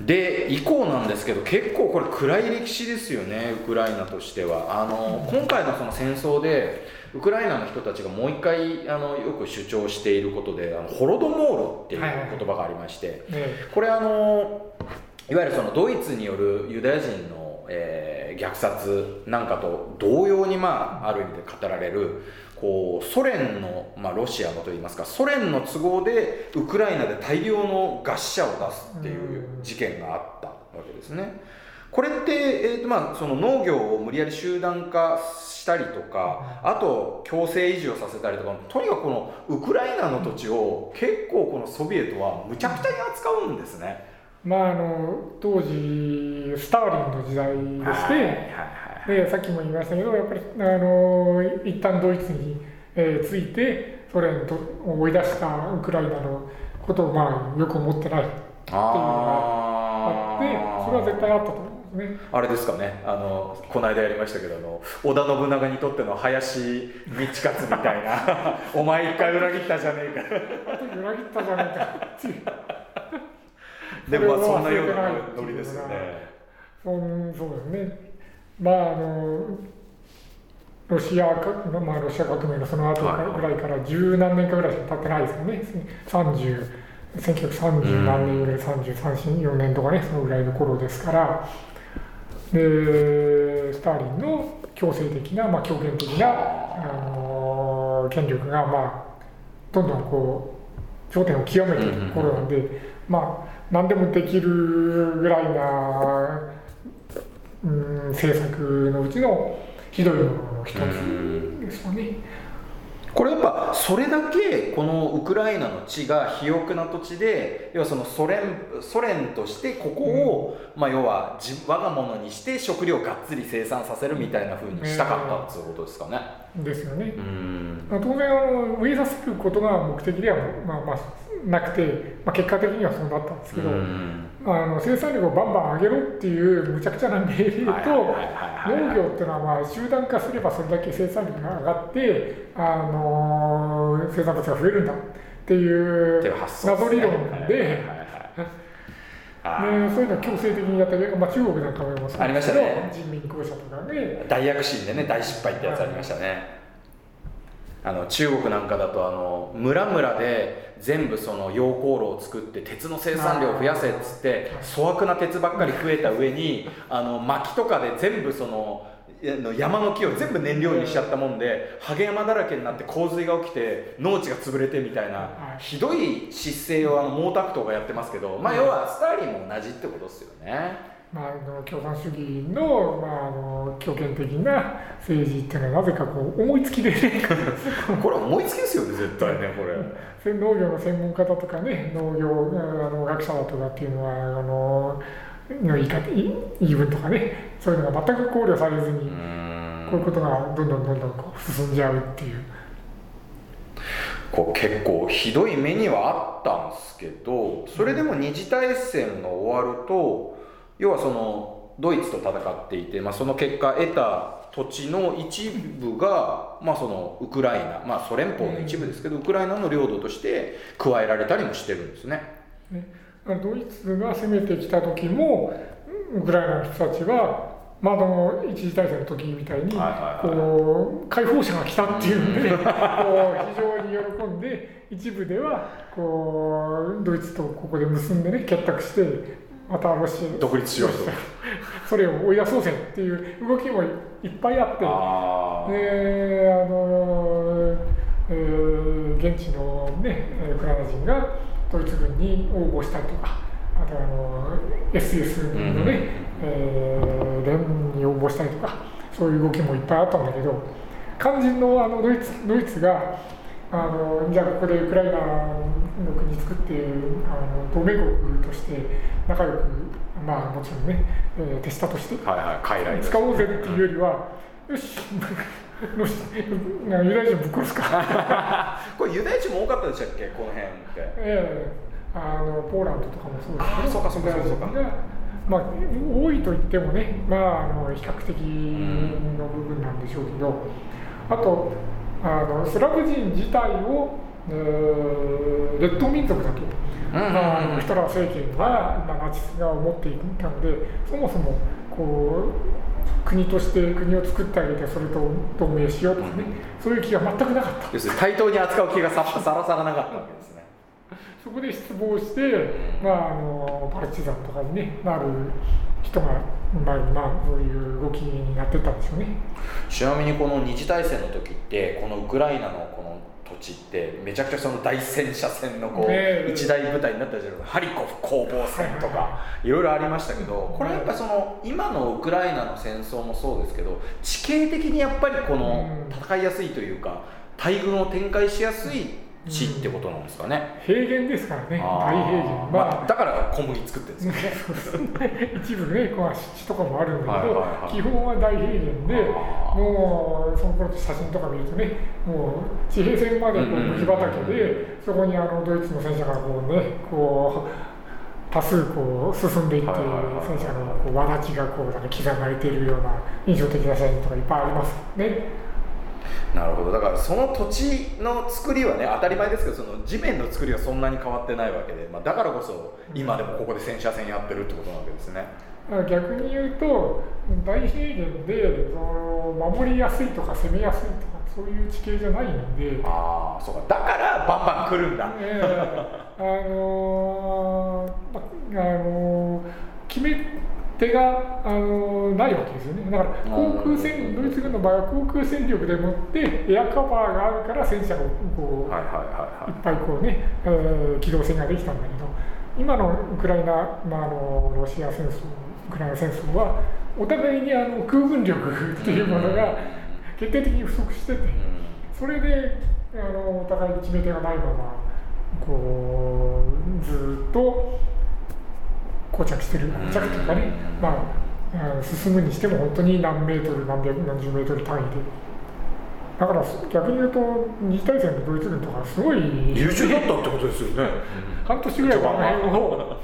うん、で以降なんですけど結構これ暗い歴史ですよねウクライナとしては。あの、うん、今回のその戦争でウクライナの人たちがもう一回あのよく主張していることであのホロドモールっていう言葉がありまして、はいはい、これあのいわゆるそのドイツによるユダヤ人の、えー、虐殺なんかと同様に、まあ、ある意味で語られるこうソ連の、まあ、ロシアのといいますかソ連の都合でウクライナで大量の餓死者を出すっていう事件があったわけですね。これって、えーとまあ、その農業を無理やり集団化したりとかあと強制移住をさせたりとかとにかくこのウクライナの土地を結構このソビエトはむちゃくちゃに扱うんですね。まあ、あの当時スターリンの時代でして、でさっきも言いましたけどやっぱりあの一旦ドイツに、えー、ついてソ連と追い出したウクライナのことを、まあ、よく思ってないっていうのがあってそれは絶対あったと思う。ね、あれですかね。あのこの間やりましたけどあの織田信長にとっての林道勝みたいな お前一回裏切ったじゃねえか。裏切ったじゃねえかっていうでもまあそんなようなノリですよね。そうそうですね。まああのロシアか、まあ、ロシア革命のその後ぐらいから十何年かぐらいしか経ってないですよね。30 1930何年ぐらい、33、4年とかね、そのぐらいの頃ですから、でスターリンの強制的な、まあ、強権的な、あの権力が、まあ、どんどんこう頂点を極めているところなんで、まあ何でもできるぐらいな、うん、政策のうちのひどいものの一つですよね。これやっぱそれだけこのウクライナの地が肥沃な土地で要はそのソ連ソ連としてここを、まあ、要は我が物にして食料をがっつり生産させるみたいなふうにしたかったっていうことですかね。ですよね。当然あの植えさせることが目的では、まあまあ、なくて、まあ、結果的にはそうなったんですけど、あの生産力をバンバン上げろっていうむちゃくちゃな命令と農業っていうのはまあ集団化すればそれだけ生産力が上がってあの生産物が増えるんだっていう謎理論で。ね、そういうのは強制的にやったり、まあ、中国なんかもありましたね。人民公社とかね。大躍進でね大失敗ってやつありましたね、あの中国なんかだとあの村々で全部その溶鉱炉を作って鉄の生産量を増やせっつって粗悪な鉄ばっかり増えた上にあの薪とかで全部その山の木を全部燃料にしちゃったもんでハゲ山だらけになって洪水が起きて農地が潰れてみたいなひどい失勢をあの毛沢東がやってますけど、まあ、要はスターリンも同じってことですよね。まあ、あの共産主義の,、まあ、あの強権的な政治っていうのはなぜかこう思いつきで、これ思いつきですよね絶対ねこれ。農業の専門家だとかね農業あの学者だとかっていうのはあのの言い方言い分とかねそういうのが全く考慮されずにこういうことがどんどんどんどんこう進んじゃうっていう。こう結構ひどい目にはあったんですけどそれでも二次大戦が終わると要はそのドイツと戦っていて、まあ、その結果得た土地の一部が、まあ、そのウクライナ、まあ、ソ連邦の一部ですけど、ウクライナの領土として加えられたりもしてるんですね。ねドイツが攻めてきた時もウクライナの人たちはまあ、の一次大戦の時みたいに、こう解放者が来たっていうので、こう非常に喜んで一部ではこうドイツとここで結んでね結託してまたロシア独立しようと。それを追い出そうぜっていう動きもいっぱいあって。あであの、えー、現地のねウクライナ人がドイツ軍に応募したりとかあとあの SS のね、うん、えー、連に応募したりとかそういう動きもいっぱいあったんだけど肝心のあのドイツドイツがあのじゃあここでウクライナの国作ってあの同盟国として仲良くまあもちろんね、えー、手下として使おうぜっていうよりは、よしユダヤ人ぶっ殺すか。これユダヤ人も多かったでしたっけ？この辺って。ええあのポーランドとかもそうですけどそうかそうかそうかまあ多いと言ってもねまああの比較的の部分なんでしょうけど、あとあのスラブ人自体を、えー、劣等民族だと、まあ、ヒトラー政権が、まあ、ナチスが思っていたのでそもそもこう国として国を作ってあげてそれと同盟しようとかね、そういう気が全くなかった。要するに対等に扱う気がささらさらなかったわけですね。そこで失望して、まあ、あのパルチザンとかに、ね、なる人が、まあ、まあ、そういう動きになってたんですよね。ちなみにこの二次大戦の時ってこのウクライナのこの土地ってめちゃくちゃその大戦車戦のこう一大舞台になったじゃない。ですかハリコフ攻防戦とかいろいろありましたけどこれやっぱその今のウクライナの戦争もそうですけど地形的にやっぱりこの戦いやすいというか大軍を展開しやすい地ってことなんですかね、平原ですからね大平原、まあ、だから小麦作ってるんですね。一部ねこう湿地とかもあるんだけど、基本は大平原でもうその頃写真とか見るとねもう地平線までこう麦畑で、そこにあのドイツの戦車がこうねこう多数こう進んでいって、戦車のこうわだちがこうなんか刻まれているような印象的な写真とかいっぱいありますね。なるほど。だからその土地の作りはね当たり前ですけどその地面の作りはそんなに変わってないわけで、まあ、だからこそ今でもここで戦車戦やってるってことなわけですね。逆に言うと大平原でその守りやすいとか攻めやすいとかそういう地形じゃないんで。ああそうか。だからバンバン来るんだ、えー、あのー、あのー、決め手があのないわけですよね。だから航空戦ドイツ軍の場合は航空戦力でもってエアカバーがあるから戦車をこう、はいはい、いっぱいこうね、えー、機動戦ができたんだけど今のウクライナ、まあ、あのロシア戦争ウクライナ戦争はお互いにあの空軍力っていうものが決定的に不足しててそれであのお互いに決め手がないままこうずっと膠着してる膠着とかね、まあ、進むにしても本当に何メートル何百何十メートル単位で。だから逆に言うと二次大戦のドイツ軍とかすごい優秀だったってことですよね。半年ぐらいはあの辺を、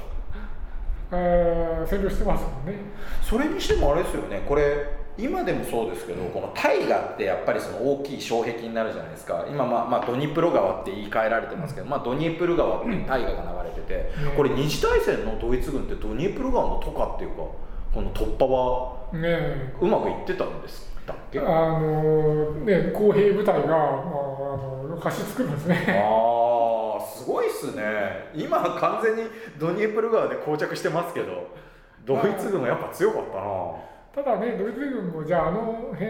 えー、占領してますもんね。それにしてもあれですよね。これ今でもそうですけどこの大河ってやっぱりその大きい障壁になるじゃないですか。今まあまあドニプロ川って言い換えられてますけど、まあ、ドニプロ川って大河が流れてて、これ二次大戦のドイツ軍ってドニプロ川の渡河っていうかこの突破はうまくいってたんですだっけ、あのね公平部隊が、まあ、あの貸し作るんですね。ああすごいっすね。今完全にドニエプル川で膠着してますけどドイツ軍はやっぱ強かったなただねドイツ軍もじゃああの辺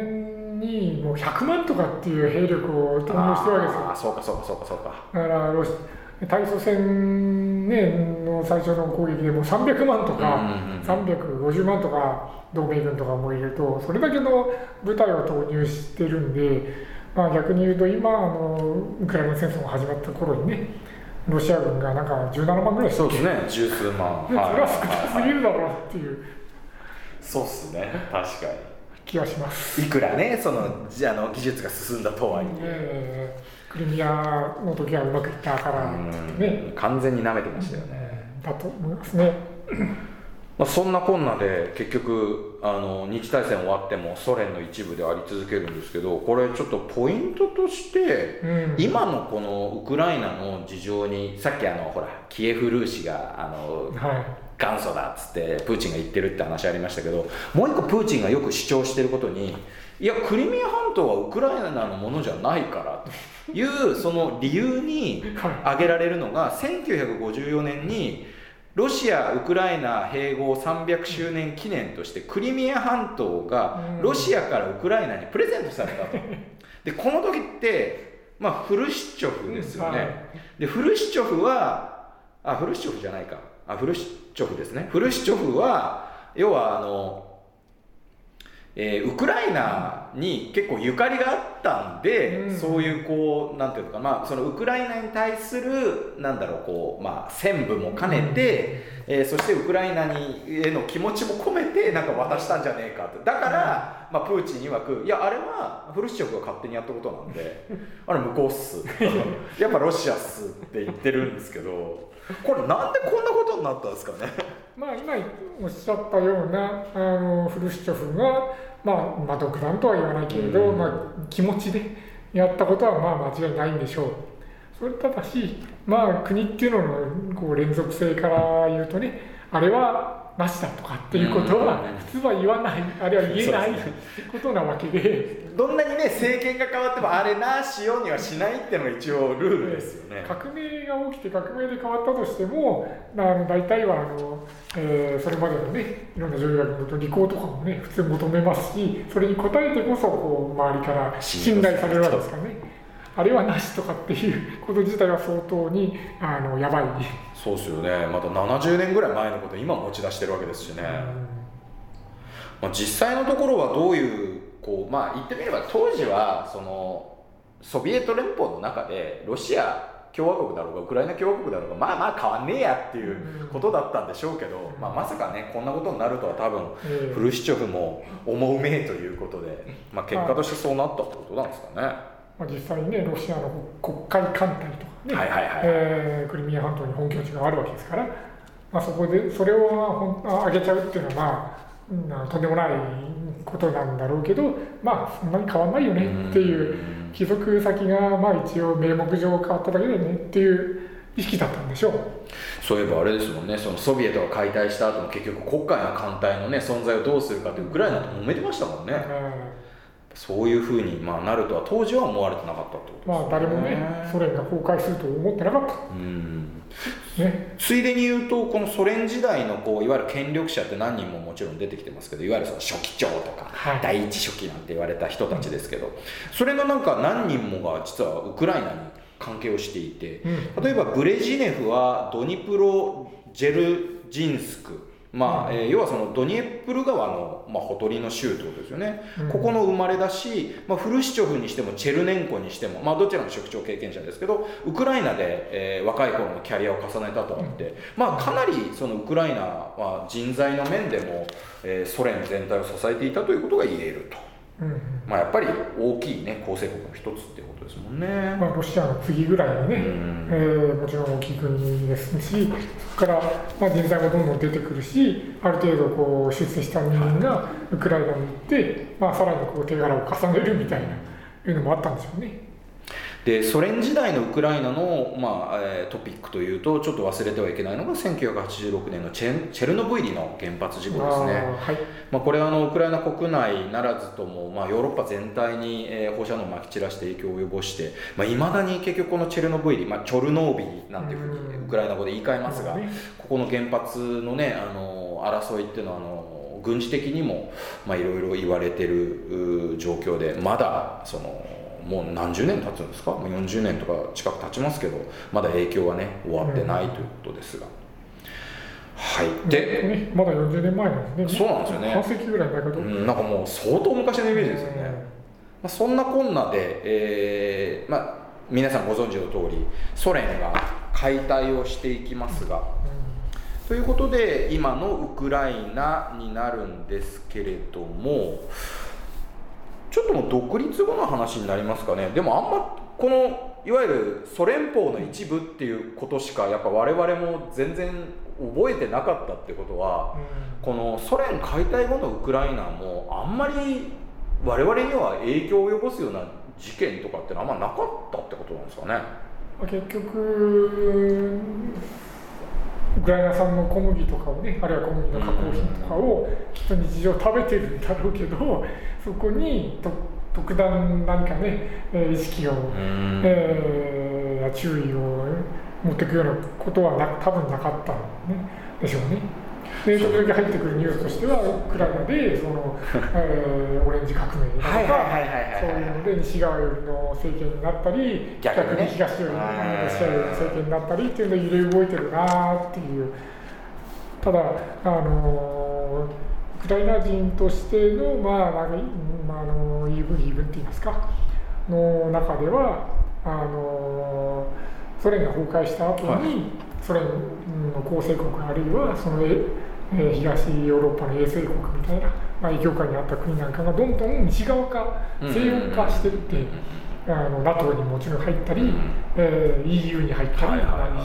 にもう100万とかっていう兵力を投入してるわけですよ。あそうかそうかそうかそうか。だからロシ対祖戦、ね、の最初の攻撃でも300万とか、350万とか同盟軍とかもいるとそれだけの部隊を投入してるんで、まあ、逆に言うと今あのウクライナ戦争が始まった頃にねロシア軍がなんか17万ぐらいそうですね。十数万。それは少なすぎるだろうっていうそうっすね。確かに。気はします。いくらねそのじあの技術が進んだとはいえ。クリミアの時はうまくいったからね完全になめてましたよね、だと思いますね。まあそんなこんなで結局あの日大戦終わってもソ連の一部であり続けるんですけどこれちょっとポイントとして、うん、今のこのウクライナの事情にさっきあのほらキエフ・ルーシがあの、はい元祖だっつってプーチンが言ってるって話ありましたけどもう一個プーチンがよく主張してることにいやクリミア半島はウクライナのものじゃないからというその理由に挙げられるのが1954年にロシア・ウクライナ併合300周年記念としてクリミア半島がロシアからウクライナにプレゼントされたと。でこの時ってまあフルシチョフですよね。でフルシチョフはあフルシチョフじゃないか。あフルシチョフですね。フルシチョフは要はあのえーウクライナに結構ゆかりがあったんで、うん。そういうこうなんていうのかな、まあ、そのウクライナに対するなんだろうこう、まあ、専務も兼ねて、えーそしてウクライナにへの気持ちも込めてなんか渡したんじゃねえかとだから、まあ、プーチン曰くいやあれはフルシチョフが勝手にやったことなんで あれ向こうっす。やっぱロシアっすって言ってるんですけどこれなんでこんなことになったんですかねまあ、今おっしゃったようなあのフルシチョフが、まあ、まあ独断とは言わないけれど、うんまあ、気持ちでやったことはまあ間違いないんでしょう。それただし、まあ、国っていうののこう連続性から言うとねあれはなしだとかっていうことはうん。普通は言わないあるいは言えないことなわけで。どんなにね政権が変わってもあれなしようにはしないっていうのが一応ルールですよね。革命が起きて革命で変わったとしてもあの大体はあの、えーそれまでのねいろんな条約の履行とかもね普通求めますしそれに応えてこそこう周りから信頼されるわけですからね。あれはなしとかっていうこと自体は相当にあのやばい、そうですよね。また70年ぐらい前のこと今持ち出してるわけですしね、まあ、実際のところはどういうこうまあ言ってみれば当時はそのソビエト連邦の中でロシア共和国だろうがウクライナ共和国だろうがまあまあ変わんねえやっていうことだったんでしょうけど、まあ、まさかねこんなことになるとは多分えーフルシチョフも思うめえということで、まあ、結果としてそうなったってことなんですかね。まあ、実際にねロシアの黒海艦隊とかね、はいはいはいえークリミア半島に本拠地があるわけですから、まあ、そこでそれを上げちゃうっていうのは、まあとんでもないことなんだろうけどまあそんなに変わんないよねっていう帰属先がまあ一応名目上変わっただけだよねっていう意識だったんでしょう。そういえばあれですもんねそのソビエトが解体した後も結局黒海の艦隊のね存在をどうするかってウクライナと揉めてましたもんね。えそういうふうに、まあ、なるとは当時は思われてなかったってことですーまあ誰もねソ連が崩壊すると思ってなかった。うん。ね。ついでに言うとこのソ連時代のこういわゆる権力者って何人ももちろん出てきてますけどいわゆるその書記長とか、はい。第一書記なんて言われた人たちですけどそれのなんか何人もが実はウクライナに関係をしていてうん。例えばブレジネフはドニプロジェルジンスクまあえー要はそのドニエプル川の、まあ、ほとりの州ってことですよね、うん。ここの生まれだし、まあ、フルシチョフにしてもチェルネンコにしても、まあ、どちらも職長経験者ですけどウクライナで、えー若い頃のキャリアを重ねたとあって、まあ、かなりそのウクライナは人材の面でも、えーソ連全体を支えていたということが言えると、うんうんまあ、やっぱり大きい、ね、構成国の一つっていうことですもんね。まあ、ロシアの次ぐらいにね、うんえーもちろん大きい国ですし、そこから、まあ、人材もどんどん出てくるし、ある程度こう出世した人間がウクライナに行って、まあ、さらにこう手柄を重ねるみたいないうのもあったんでしょうね。でソ連時代のウクライナの、まあえートピックというとちょっと忘れてはいけないのが1986年のチェンチェルノブイリの原発事故ですね。はい。まあ、これはあのウクライナ国内ならずとも、まあ、ヨーロッパ全体に、えー放射能をまき散らして影響を及ぼしていまあ、未だに結局このチェルノブイリ、まあ、チョルノービリなんていうふうにうん。ウクライナ語で言い換えますが、ここの原発のねあの争いっていうのはあの軍事的にもまあいろいろ言われてるう状況でまだそのもう何十年経つんですか？もう40年とか近く経ちますけどまだ影響はね終わってないということですが、はい。で、ね、まだ40年前なんですね。そうなんですよね。半世紀ぐらい前かと。うん、なんかもう相当昔のイメージですよね、まあ、そんなこんなで、えーまあ、皆さんご存知の通りソ連が解体をしていきますが。ということで今のウクライナになるんですけれどもちょっともう独立後の話になりますかねでもあんまこのいわゆるソ連邦の一部っていうことしかやっぱ我々も全然覚えてなかったってことはこのソ連解体後のウクライナもあんまり我々には影響を及ぼすような事件とかってのはあんまなかったってことなんですかね。まあ結局、ウクライナ産の小麦とかをね、あるいは小麦の加工品とかをきっと日常食べてるんだろうけど、そこにと特段何かね、えー意識を、うんえーや注意を持っていくようなことはな多分なかったん、ね、でしょうね。で、時々入ってくるニュースとしては、ウクライナでその、えーオレンジ革命だとか、そういうので西側寄りの政権になったり、逆にね。東寄りのはいロシア寄りの政権になったりっていうので揺れ動いてるなっていう。ただ、あのウクライナ人としての、まあ、なんかまあ、あの言い分言い分って言いますか。の中ではあのソ連が崩壊した後に、はい、ソ連の構成国あるいはその、えー、東ヨーロッパの衛星国みたいな、まあ、影響下にあった国なんかがどんどん西側化西洋化していって。あの NATO にもちろん入ったり、うん、えー、EU に入ったり、EC からね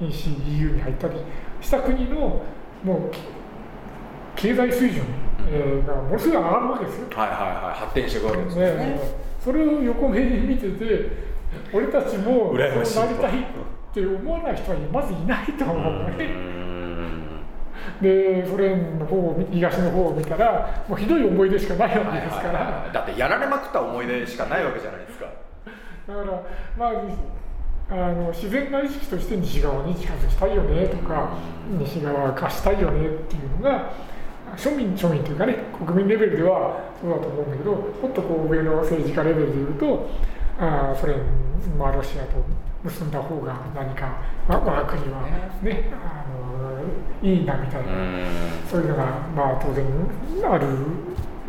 ECEU に入ったりした国のもう経済水準、えー、がものすごい上がるわけですよ。はいはいはい発展していくわけですね。ねそれを横目に見てて俺たちもそうなりたいって思わない人はまずいないと思うね。でソ連の方を東の方を見たらもうひどい思い出しかないわけですから、はいはいはい、だってやられまくった思い出しかないわけじゃないですか。だからまああの自然な意識として西側に近づきたいよねとか西側化したいよねっていうのが庶民庶民というかね国民レベルではそうだと思うんだけどもっとこう上の政治家レベルでいうとあソ連、まあ、ロシアと結んだ方が何か、まあ、我が国はねあのいいなみたいなそういうのが、まあ、当然ある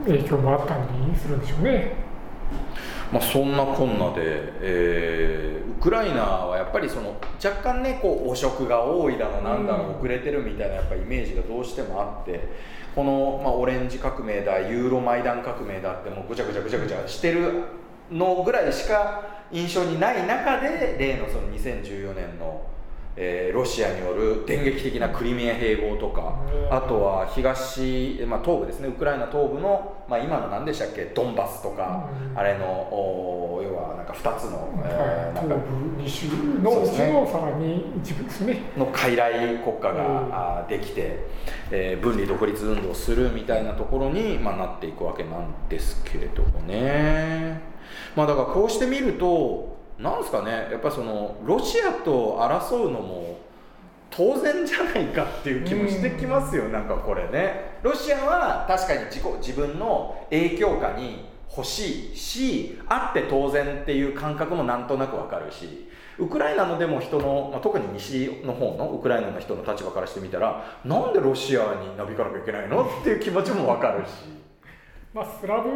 影響もあったりするんでしょうね。まあ、そんなこんなで、えー、ウクライナはやっぱりその若干ねこう汚職が多いだのなんだの遅れてるみたいなやっぱイメージがどうしてもあってこの、まあ、オレンジ革命だユーロマイダン革命だってもうぐちゃぐちゃぐちゃぐちゃしてるのぐらいしか印象にない中で例のその2014年の、えー、ロシアによる電撃的なクリミア併合とかあとは東、まあ、東部ですねウクライナ東部の、まあ、今の何でしたっけドンバスとか、あれのお要はなんか2つの、えー、なんか2州のうちのさらに一部ですねの傀儡国家が、できて、えー、分離独立運動をするみたいなところに、まあ、なっていくわけなんですけれどもね。まあだからこうしてみるとなんですかねやっぱそのロシアと争うのも当然じゃないかっていう気もしてきますよ、なんかこれねロシアは確かに自己自分の影響下に欲しいしあって当然っていう感覚もなんとなくわかるしウクライナのでも人の、まあ、特に西の方のウクライナの人の立場からしてみたらなんでロシアになびかなきゃいけないのっていう気持ちもわかるし。まあ、スラブ、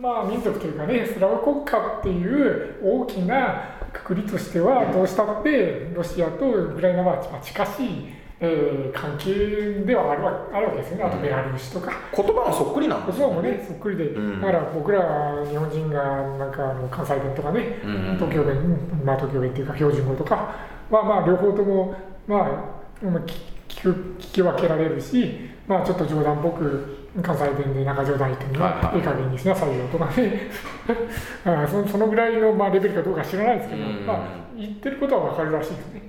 まあ、民族というかねスラブ国家っていう大きなくくりとしてはどうしたってロシアとウクライナは近しい、えー、関係ではあるわあるわけですよね。あとベラルーシとか、言葉もそっくりなんです、ね、言葉もねそっくりで、うん、だから僕ら日本人がなんかあの関西弁とかね、うん、東京弁まあ東京弁っていうか標準語とかはまあ両方ともまあ聞聞き分けられるしまあちょっと冗談っぽく関西弁で中冗談言っても、はいはい、いい加減にしなさいよとかね。あそそのぐらいの、まあ、レベルかどうか知らないですけど、まあ、言ってることは分かるらしいですね。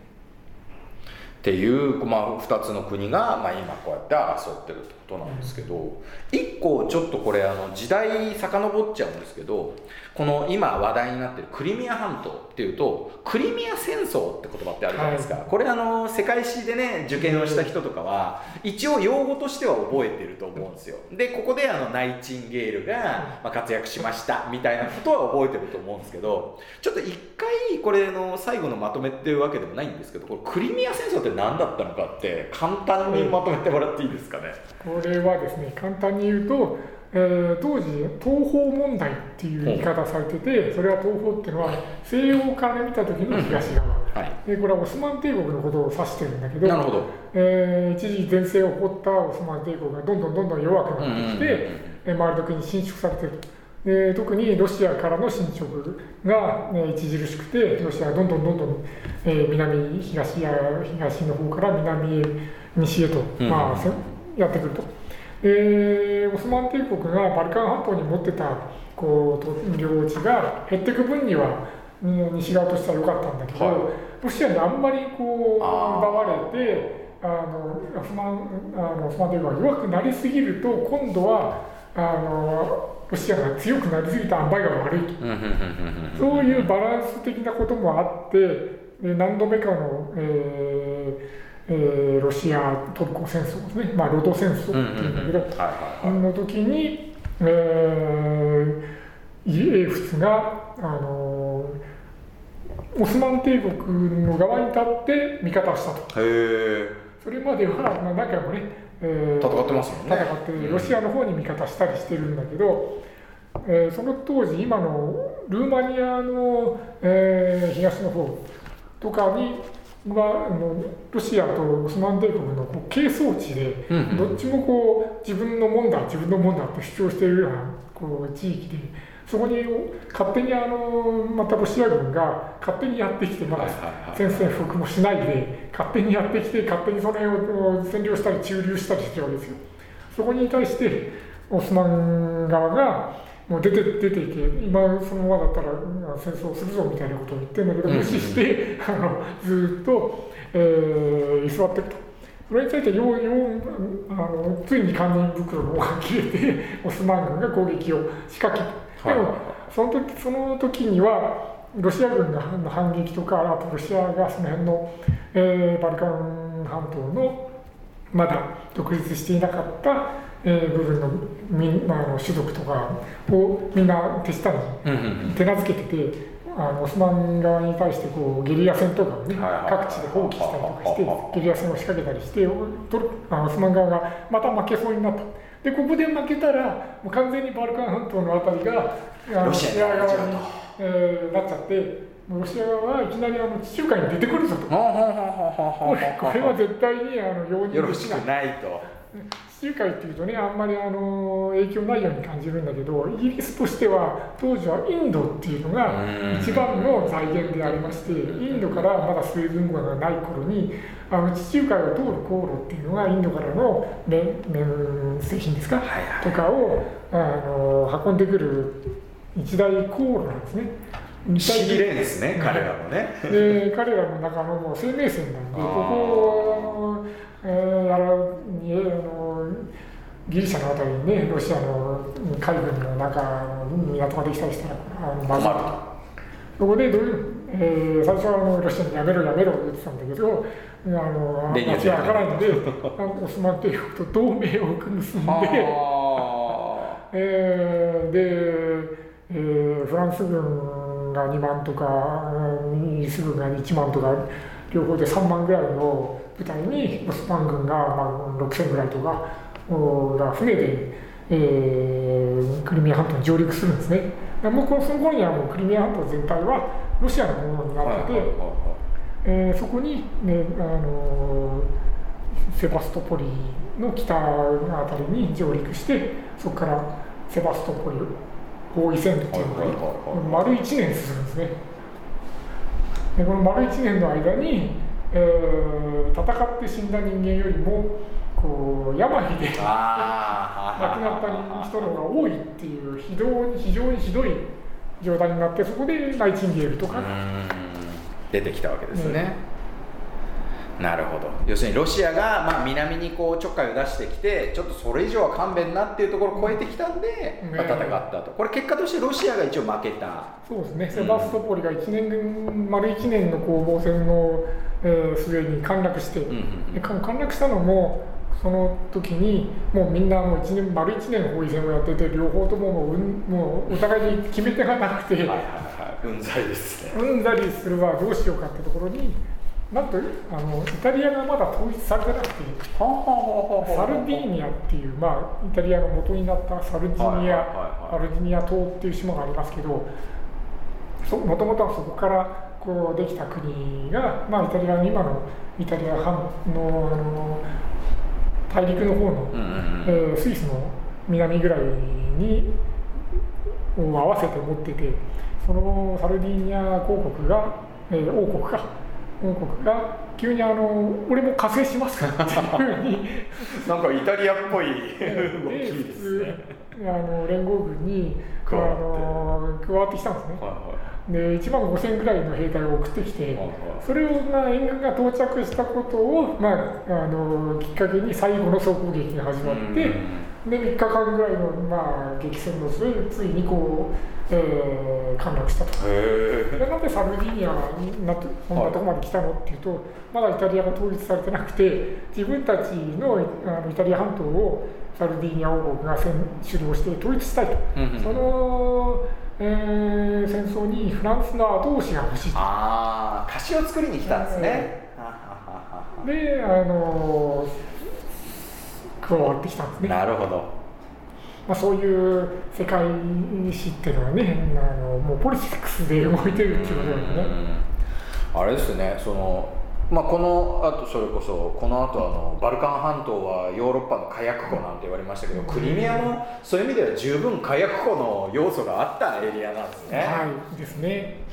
っていう、まあ、2つの国が、まあ、今こうやって争ってるってことなんですけど、うん、1個ちょっとこれあの時代遡っちゃうんですけどこの今話題になってるクリミア半島っていうとクリミア戦争って言葉ってあるじゃないですか、はい、これあの世界史でね受験をした人とかは一応用語としては覚えてると思うんですよ。でここであのナイチンゲールが、ま活躍しましたみたいなことは覚えてると思うんですけどちょっと一回これの最後のまとめっていうわけでもないんですけどこれクリミア戦争って何だったのかって簡単にまとめてもらっていいですかね、これはですね簡単に言うとえー、当時東方問題っていう言い方されててそれは東方っていうのは西洋から見た時の東側、はい、でこれはオスマン帝国のことを指してるんだけどなるほど、えー、一時前世を掘ったオスマン帝国がどんどんどんどん弱くなってきて、うん、周りの国に侵食されてるで特にロシアからの侵食が、ね、著しくてロシアはどんどんどんどん、えー、南東や東の方から南へ西へと、まあ、やってくると。でオスマン帝国がバルカン半島に持ってたこう領地が減っていく分には西側としては良かったんだけど、はい、ロシアにあんまりこう奪われてあのオスマンあのオスマン帝国が弱くなりすぎると今度はあのロシアが強くなりすぎた塩梅が悪いと。そういうバランス的なこともあって何度目かの、えーえー、ロシアトルコ戦争ですね、まあ、ロド戦争っていうんだけど、その時に、えー、英仏が、あのー、オスマン帝国の側に立って味方したと。それまでは、まあ、何回もね、えー、戦ってますもんね。戦ってロシアの方に味方したりしてるんだけど、えー、その当時今のルーマニアの、えー、東の方とかにはあのロシアとオスマン帝国のこう係争地で、どっちもこう自分のもんだ自分のもんだって主張しているようなこう地域で。そこに勝手にあのまたロシア軍が勝手にやってきてまだ宣戦布告もしないで勝手にやってきて勝手にそれを占領したり駐留したりしてるわけですよ。そこに対してオスマン側がもう出て出ていて今そのままだったら戦争するぞみたいなことを言ってるんだけど無視して、あのずっと、えー、居座ってると。それについてようようあのついに完全に袋の緒が切れて オスマン軍が攻撃を仕掛けた。でもその時その時にはロシア軍の反撃とかあとロシアがその辺の、えー、バルカン半島のまだ独立していなかった、えー、部分の民、まあ、の種族とかをみんな手下に手なずけてて。あのオスマン側に対してこうゲリラ戦とかをね、各地で蜂起したりとかしてゲリラ戦を仕掛けたりしてあオスマン側がまた負けそうになった。でここで負けたらもう完全にバルカン半島のあたりがロシア側に、えー、なっちゃってロシア側はいきなりあの地中海に出てくるぞと。これは絶対にあの容認できないと地中海っていうとねあんまりあの影響ないように感じるんだけどイギリスとしては当時はインドっていうのが一番の財源でありましてインドからまだスウェーデン語がない頃にあの地中海を通る航路っていうのがインドからの綿綿製品ですか、とかをあの運んでくる一大航路なんですね。不思議ですね、彼らのね。で彼らの中のもう生命線なんでここえー、ああのギリシャのあたりにねロシアの海軍の中の港ができたりしたらあのまずいと。そこでどういう、えー、最初はあのロシアにやめろやめろって言ってたんだけどあの街は開かないのでオスマン帝国と同盟を結んで えー、で、えー、フランス軍が2万とかイギリス軍が1万とか両方で3万ぐらいの部隊にオスマン軍が、まあ、6000ぐらいとかが船で、えー、クリミア半島に上陸するんですね。もうこのその頃にはもうクリミア半島全体はロシアのものになってて、えー、そこに、ね、あのセバストポリの北あたりに上陸してそこからセバストポリ包囲戦っていうのが丸1年進むんですね。でこの丸1年の間にえー、戦って死んだ人間よりもこう病で亡くなった人の方が多いっていう非常に非常にひどい状態になってそこでナイチンゲールとか。出てきたわけですね。なるほど。要するにロシアがまあ南にこうちょっかいを出してきてちょっとそれ以上は勘弁なっていうところを超えてきたんで、まあ、戦ったと。これ結果としてロシアが一応負けた。そうですね。セバストポリが1年丸1年の攻防戦のえー、末に陥落して、うんうん、陥落したのもその時にもうみんなもう1年丸1年法医戦をやってて両方とももう,、うん、もうお互いに決め手がなくて、はいはいはい、うんざりですね。うんざりするはどうしようかってところになんとあのイタリアがまだ統一されてなくてサルディーニャっていう、まあ、イタリアの元になったサルディニア、サルディニア島っていう島がありますけどもともとはそこからこうできた国が、まあ、イタリアの今のイタリア半のあの大陸の方の、うんえー、スイスの南ぐらいにを合わせて持っててそのサルディーニャ公国が、えー、王国か。王国が急にあの俺も加勢しますかっていうふうに。なんかイタリアっぽい動きですね。あの連合軍に加わって。きたんですね。はいはいで1万5000ぐらいの兵隊を送ってきて、それを、まあ、援軍が到着したことを、まあ、あのきっかけに最後の総攻撃が始まって、で3日間ぐらいの、まあ、激戦の末ついにこう、えー、陥落したと。でなんでサルディーニャになってそんなとこまで来たのっていうとまだイタリアが統一されてなくて自分たちのあのイタリア半島をサルディーニャ王国が主導して統一したいと。そのえー、戦争にフランスの後押しが欲しいああ貸しを作りに来たんですね、であの加わってきたんですね。なるほど。まあ、そういう世界史っていうのはねあのもうポリティクスで動いてるっていうことですね。あれですねそのまあ、このあとそれこそこの後あのバルカン半島はヨーロッパの火薬庫なんて言われましたけどクリミアもそういう意味では十分火薬庫の要素があったエリアなんですね。はいですね。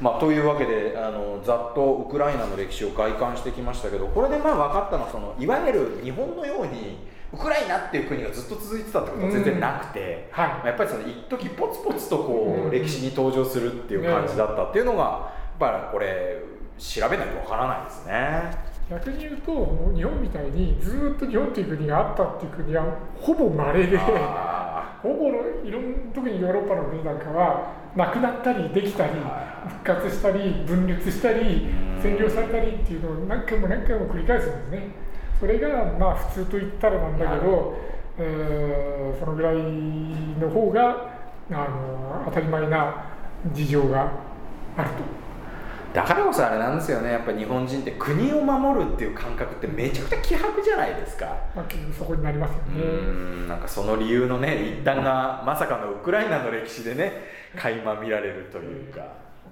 まあ、というわけであのざっとウクライナの歴史を外観してきましたけどこれでまあ分かったのはそのいわゆる日本のようにウクライナっていう国がずっと続いてたってことは全然なくて、はい、やっぱりその一時ポツポツとこう歴史に登場するっていう感じだったっていうのがやっぱりこれ調べないとわからないですね。逆に言うと日本みたいにずっと日本という国があったっていう国はほぼ稀でほぼいろん特にヨーロッパの国なんかはなくなったりできたり復活したり分裂したり占領されたりっていうのを何回も何回も繰り返すんですね。それがまあ普通と言ったらなんだけど、えー、そのぐらいの方があの当たり前な事情があると。だからこそあれなんですよね。やっぱ日本人って国を守るっていう感覚ってめちゃくちゃ希薄じゃないですか、まあ、そこになりますよね。うん。なんかその理由のね一端がまさかのウクライナの歴史でね垣間見られるというか、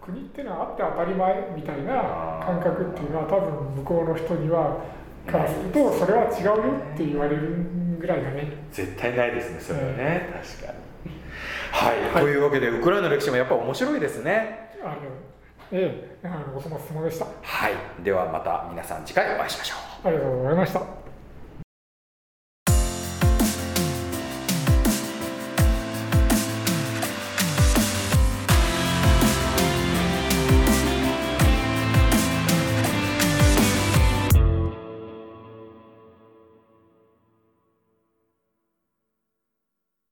国っていうのはあって当たり前みたいな感覚っていうのは多分向こうの人にはからするとそれは違うよって言われるぐらいだね。絶対ないですねそれはね、確かに。はい、はい、というわけでウクライナの歴史もやっぱ面白いですね。あのええ、ごそもそもでした。はい、ではまた皆さん次回お会いしましょう。ありがとうございました。